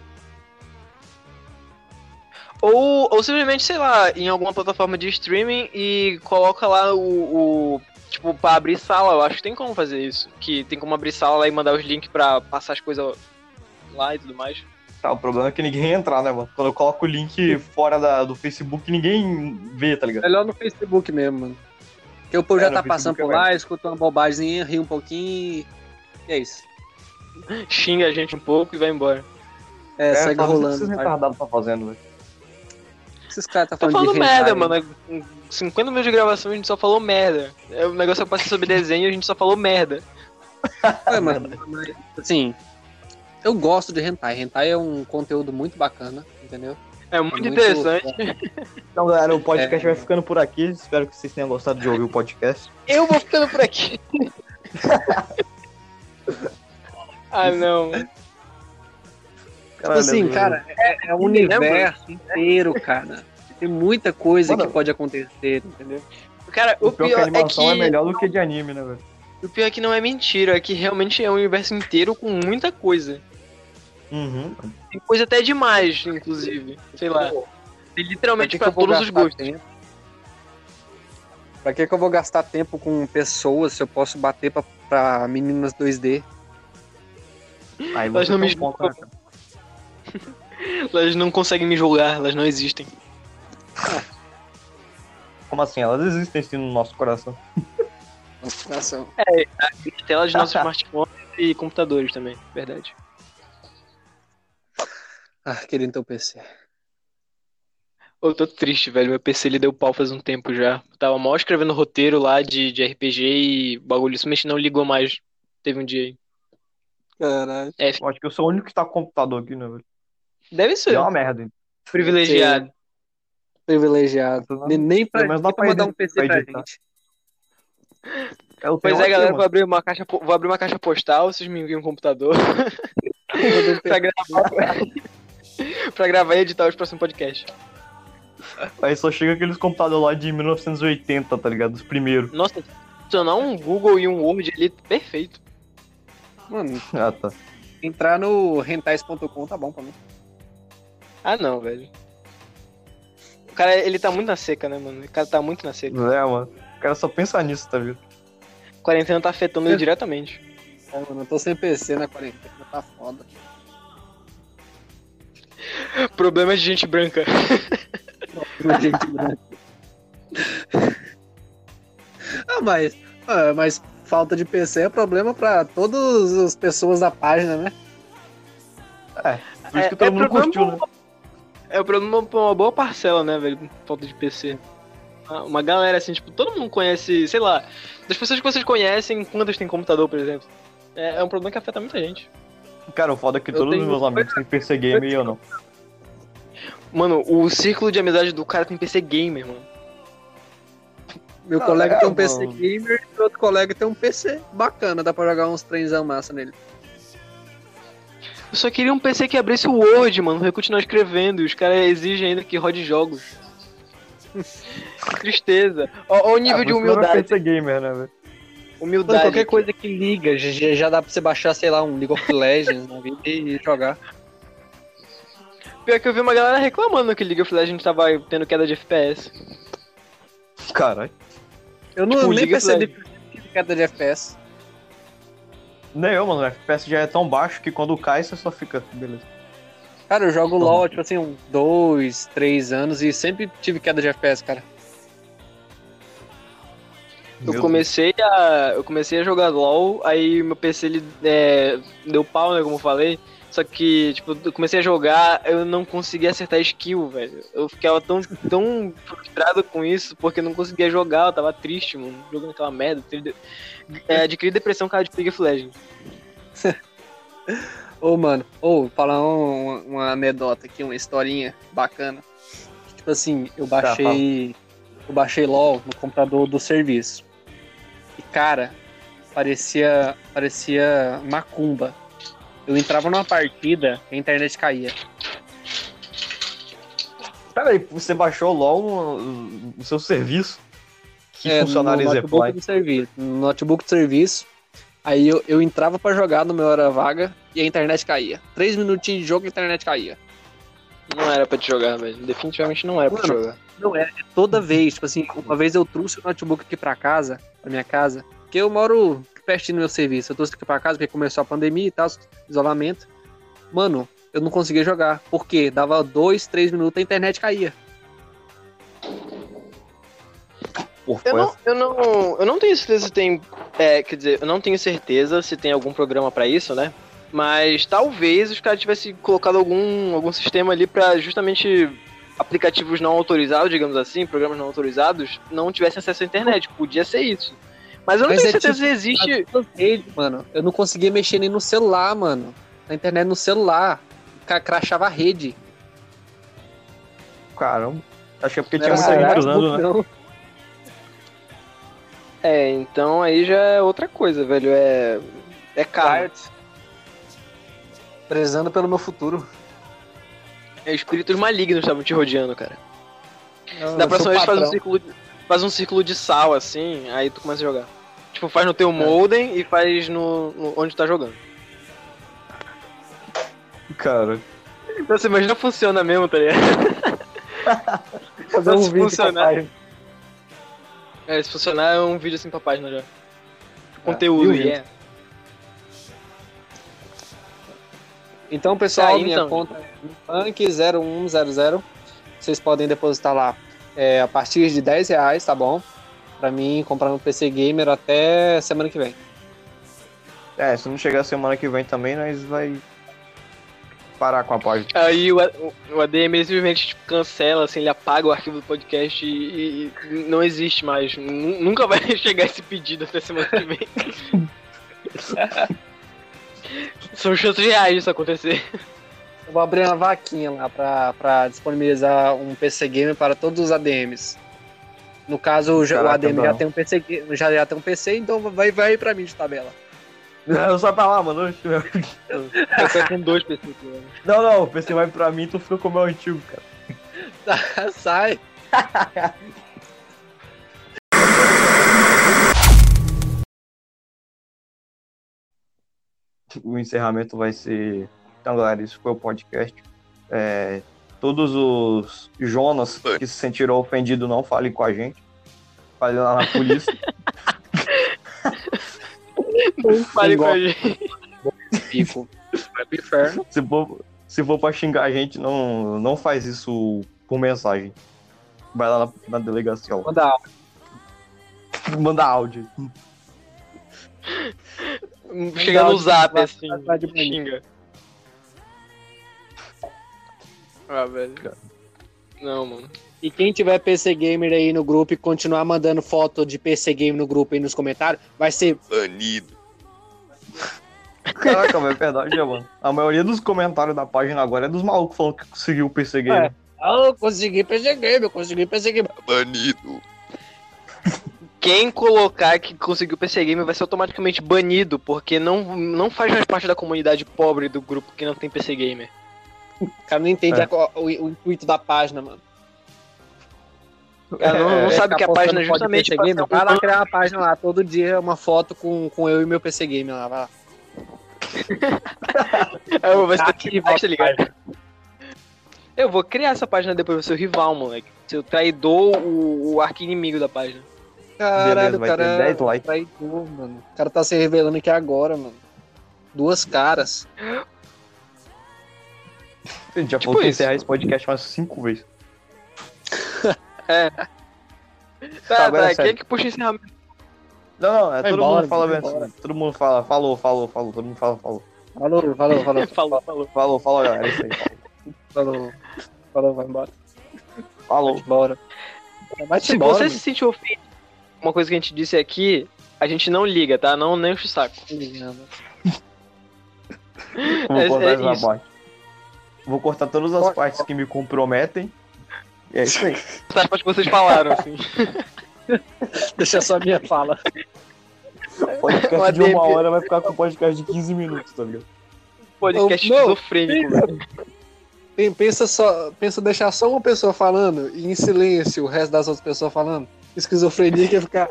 Ou, ou simplesmente, sei lá, em alguma plataforma de streaming e coloca lá o, o- Tipo, pra abrir sala, eu acho que tem como fazer isso. Que tem como abrir sala lá e mandar os links pra passar as coisas lá e tudo mais. Tá, o problema é que ninguém entra, né, mano? Quando eu coloco o link fora da- do Facebook, ninguém vê, tá ligado? Melhor no Facebook mesmo, mano. Porque o povo É, já tá passando é por lá, escuta uma bobagemzinha, ri um pouquinho e... é isso. Xinga a gente um pouco e vai embora. É, segue fala isso que rolando. Vai. retardados tá fazendo, velho. Esses caras tá Tô falando, falando de merda, hentai, mano. Com 50 minutos de gravação a gente só falou merda. É, O negócio é que eu passei sobre desenho e a gente só falou merda. Ué, mano, assim, eu gosto de hentai. Hentai é um conteúdo muito bacana, entendeu? É muito, muito interessante. Então, galera, o podcast É. vai ficando por aqui. Espero que vocês tenham gostado de ouvir o podcast. Eu vou ficando por aqui. ah, não. Tipo assim, cara, é, é um lembra? universo inteiro, cara. Tem muita coisa Mano. que pode acontecer, entendeu? Cara, O o pior é que a pior é que. é melhor do que de anime, né, velho? O pior é que não é mentira, é que realmente é um universo inteiro com muita coisa. Uhum. Tem coisa até demais, inclusive. Sei lá. Tem literalmente Pra pra, todos os gostos. tempo? Pra que, que eu vou gastar tempo com pessoas se eu posso bater pra, pra meninas 2D? Aí Elas não me um ponto, né? Elas não conseguem me julgar, elas não existem. Como assim? Elas existem sim no nosso coração. Nossa, Telas de nossos smartphones e computadores também, verdade. ah, querendo teu PC. Eu tô triste, velho. Meu PC ele deu pau faz um tempo já. Tava mal escrevendo roteiro lá de, de RPG e o bagulho simplesmente não ligou mais. Teve um dia aí. Caralho. É, Eu acho que eu sou o único que tá com computador aqui, né, velho? Deve ser. É uma merda. Privilegiado. Privilegiado. Pelo Nem, nem pra, nem pra mandar um PC pra editar. gente. Eu Pois é, aqui, galera, mano. vou abrir uma caixa, vou abrir uma caixa postal, vocês me enviam um computador pra gravar. pra gravar e editar os próximos podcasts. Aí só chega aqueles computadores lá de 1980, tá ligado? Os primeiros. Nossa, adicionar um Google e um Word ali, perfeito. Mano, Ah, tá. entrar no rentais.com tá bom pra mim. Ah, não, velho. O cara, ele tá muito na seca, né, mano? O cara tá muito na seca. É, mano. O cara só pensa nisso, tá? A quarentena tá afetando ele diretamente. É, mano, eu tô sem PC na quarentena, tá foda. Problemas de gente branca. Gente branca. ah, mas, ah, mas falta de PC é problema pra todas as pessoas da página, né? Por isso que todo mundo problema- curtiu, né? É o problema pra uma boa parcela, né, velho? Falta de PC. Uma galera, assim, tipo, todo mundo conhece, sei lá, das pessoas que vocês conhecem, quantas tem computador, por exemplo? É, é um problema que afeta muita gente. Cara, o foda é que Eu todos os meus amigos têm PC game e eu não. Mano, o círculo de amizade do cara tem PC gamer, mano. Meu Ah, colega é, tem um PC mano. gamer e outro colega tem um PC bacana, dá pra jogar uns trenzão massa nele. Eu só queria um PC que abrisse o Word, mano, pra eu continuar escrevendo. E os caras exigem ainda que rode jogos. Tristeza. Ó, ó o nível Ah, de que não é humildade. PC gamer, né, velho? Mano, Humildade. qualquer coisa que liga, já, já dá pra você baixar, sei lá, um League of Legends na vida e jogar. Pior que eu vi uma galera reclamando que League of Legends tava tendo queda de FPS. Caralho. Eu não Tipo, nem percebi queda de FPS. Nem eu, mano. O FPS já é tão baixo que quando cai você só fica. Beleza. Cara, eu jogo. LOL, tipo assim, uns dois, três anos e sempre tive queda de FPS, cara. Eu Meu comecei a. Eu comecei a jogar LOL, aí meu PC ele é, deu pau, né, como eu falei. Só que, tipo, eu comecei a jogar, eu não conseguia acertar skill, velho. Eu ficava tão, tão frustrado com isso, porque eu não conseguia jogar, eu tava triste, mano, jogando aquela merda. Tive- É, adquiri depressão causa de League of Legends. Ô, mano, ô, falar um- uma anedota aqui, uma historinha bacana. Tipo assim, eu baixei. eu baixei LOL no computador do serviço. E, cara, parecia. parecia macumba. Eu entrava numa partida e a internet caía. Pera aí, você baixou o LOL no, no seu serviço? Que É, funcionário no notebook exemplar. do serviço. No notebook do serviço. Aí eu, eu entrava pra jogar no meu hora vaga e a internet caía. Três minutinhos de jogo e a internet caía. Não era pra te jogar, velho. Definitivamente não era pra te Mano, jogar. Não é, é toda vez. Tipo assim, uma vez eu trouxe o notebook aqui pra casa, pra minha casa, porque eu moro pertinho do meu serviço. Eu trouxe aqui pra casa porque começou a pandemia e tal, isolamento. Mano, eu não conseguia jogar. Por quê? Dava dois, três minutos a internet caía. Eu não, eu, não, eu não tenho certeza se tem. É, quer dizer, eu não tenho certeza se tem algum programa pra isso, né? Mas talvez os caras tivessem colocado algum, algum sistema ali pra justamente aplicativos não autorizados, digamos assim, programas não autorizados, não tivessem acesso à internet. Podia ser isso. Mas eu não Mas tenho é certeza tipo- se existe. Mano. Eu não conseguia mexer nem no celular, mano. Na internet no celular. Crachava a rede. Caramba. Acho que é porque Não tinha muita gente usando, né? não. É, então aí já é outra coisa, velho. É. É caro. Prezando pelo meu futuro. É espíritos malignos estavam te rodeando, cara. Eu Da próxima vez faz um círculo de, faz um círculo de sal assim, aí tu começa a jogar. Tipo, faz no teu modem e faz no, no- onde tu tá jogando. Cara. Então você imagina funciona mesmo, tá ligado? Fazer se um vídeo funcionar. É, se funcionar é um vídeo assim pra página já. e Conteúdo, é. Então, pessoal, Tá, minha então. conta é Punk0100. Vocês podem depositar lá é, a partir de 10 reais, tá bom? Pra mim comprar um PC Gamer até semana que vem. É, se não chegar semana que vem também, nós vai parar com a página. Aí o, o ADM simplesmente tipo, cancela, assim, ele apaga o arquivo do podcast e, e não existe mais. Nu- Nunca vai chegar esse pedido até semana que vem. São chances reais disso acontecer. Eu vou abrir uma vaquinha lá pra, pra disponibilizar um PC Gamer para todos os ADMs. No caso, o ADM já não. tem um PC, já, já tem um PC, então vai, vai pra mim de tabela. Eu só pra lá, mano. Eu tô com dois pessoas. né? Não, não, o PC vai pra mim, tu fica com o meu antigo, cara. Sai. O encerramento vai ser. Então, galera, isso foi o podcast. É, todos os Jonas que se sentiram ofendidos, não falem com a gente. Fale lá na polícia. Não fale com a gente. Pico. Vai pro inferno. se, for, se for pra xingar a gente, não, não faz isso por mensagem. Vai lá na, na delegacia. ó. Manda áudio. Manda áudio. Chega no zap assim, xinga. Ah, velho. Não, mano. E quem tiver PC Gamer aí no grupo e continuar mandando foto de PC Gamer no grupo aí nos comentários, vai ser Banido. Caraca, mas é verdade, né, mano. A maioria dos comentários da página agora é dos malucos falando que conseguiu o PC Game. Ah, eu consegui PC Gamer, eu consegui PC Gamer. Banido. Quem colocar que conseguiu PC Game vai ser automaticamente banido, porque não, não faz mais parte da comunidade pobre do grupo que não tem PC Gamer. O cara não entende É. a o, o intuito da página, mano. O cara não, não É, sabe ficar que a página é justamente PC um vai lá criar uma página lá, todo dia uma foto com, com eu e meu PC Gamer lá, vai lá. É, vai ser Ativar tá ligado? Eu vou criar essa página depois, é o rival, moleque. Seu traidor, o, o arqui-inimigo da página. Caralho, Beleza, vai cara ter 10 é likes. traidor, mano. O cara tá se revelando aqui agora, mano. Duas caras. A gente já Tipo falou que isso. encerrar esse podcast umas 5 vezes. Tá, agora tá, é quem é que puxa encerramento? Não, não, é Vai todo embora, mundo fala bem assim. Todo mundo fala, falou, falou, falou, todo mundo fala, falou. Falou, falou, falou. Falou, falou. Falou, falou, galera, é isso aí. Falou, falou, vai embora. Falou. Vai embora. Vai Se embora, você mano. se sentir ofendido, uma coisa que a gente disse aqui, a gente não liga, tá? Não nem enche o saco. Vou É- cortar é essa isso. Vou cortar todas as partes que me comprometem. E é isso aí. Partes que vocês falaram, assim. Deixa só a minha fala. Podcast Uma de uma hora vai ficar com um podcast de 15 minutos, tá ligado? Podcast Não, esquizofrênico, velho. Pen- Pensa só, pensa deixar só uma pessoa falando e em silêncio o resto das outras pessoas falando. Esquizofrenia que ia ficar.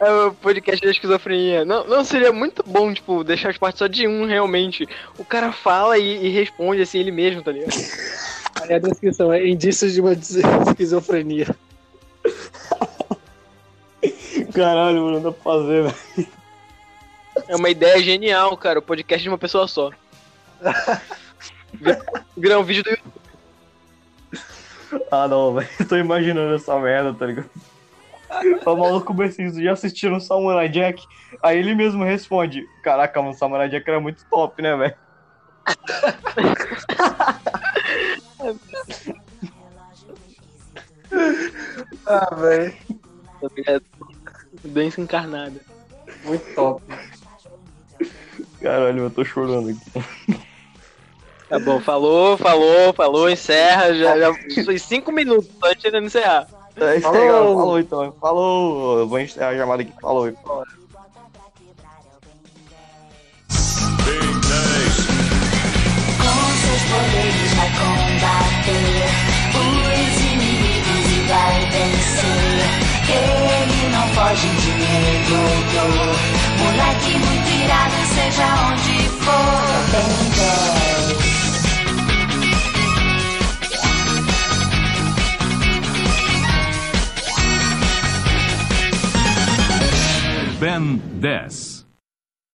É o podcast da esquizofrenia. Não, não, seria muito bom, tipo, deixar as partes só de um, realmente. O cara fala e, e responde, assim, ele mesmo, tá ligado? Aí a descrição é indícios de uma esquizofrenia. Caralho, mano, não dá pra fazer, velho. É uma ideia genial, cara. O podcast de uma pessoa só. Vira- Virar um vídeo do YouTube. Ah, não, velho. Tô imaginando essa merda, tá ligado? O maluco começou já assistindo Samurai Jack. Aí ele mesmo responde: Caraca, mano, Samurai Jack era muito top, né, velho? Ah, velho. Doença encarnada. Muito top. Caralho, eu tô chorando aqui. Tá bom, falou, falou, falou, encerra. Já, já foi cinco minutos antes de encerrar. É Falou. Falou então. Falou. Eu vou encerrar a chamada aqui. Falou. Com seus poderes vai combater os inimigos e vai vencer. Ele não foge de medo. Moleque muito irado, seja onde for. 10. Ben 10.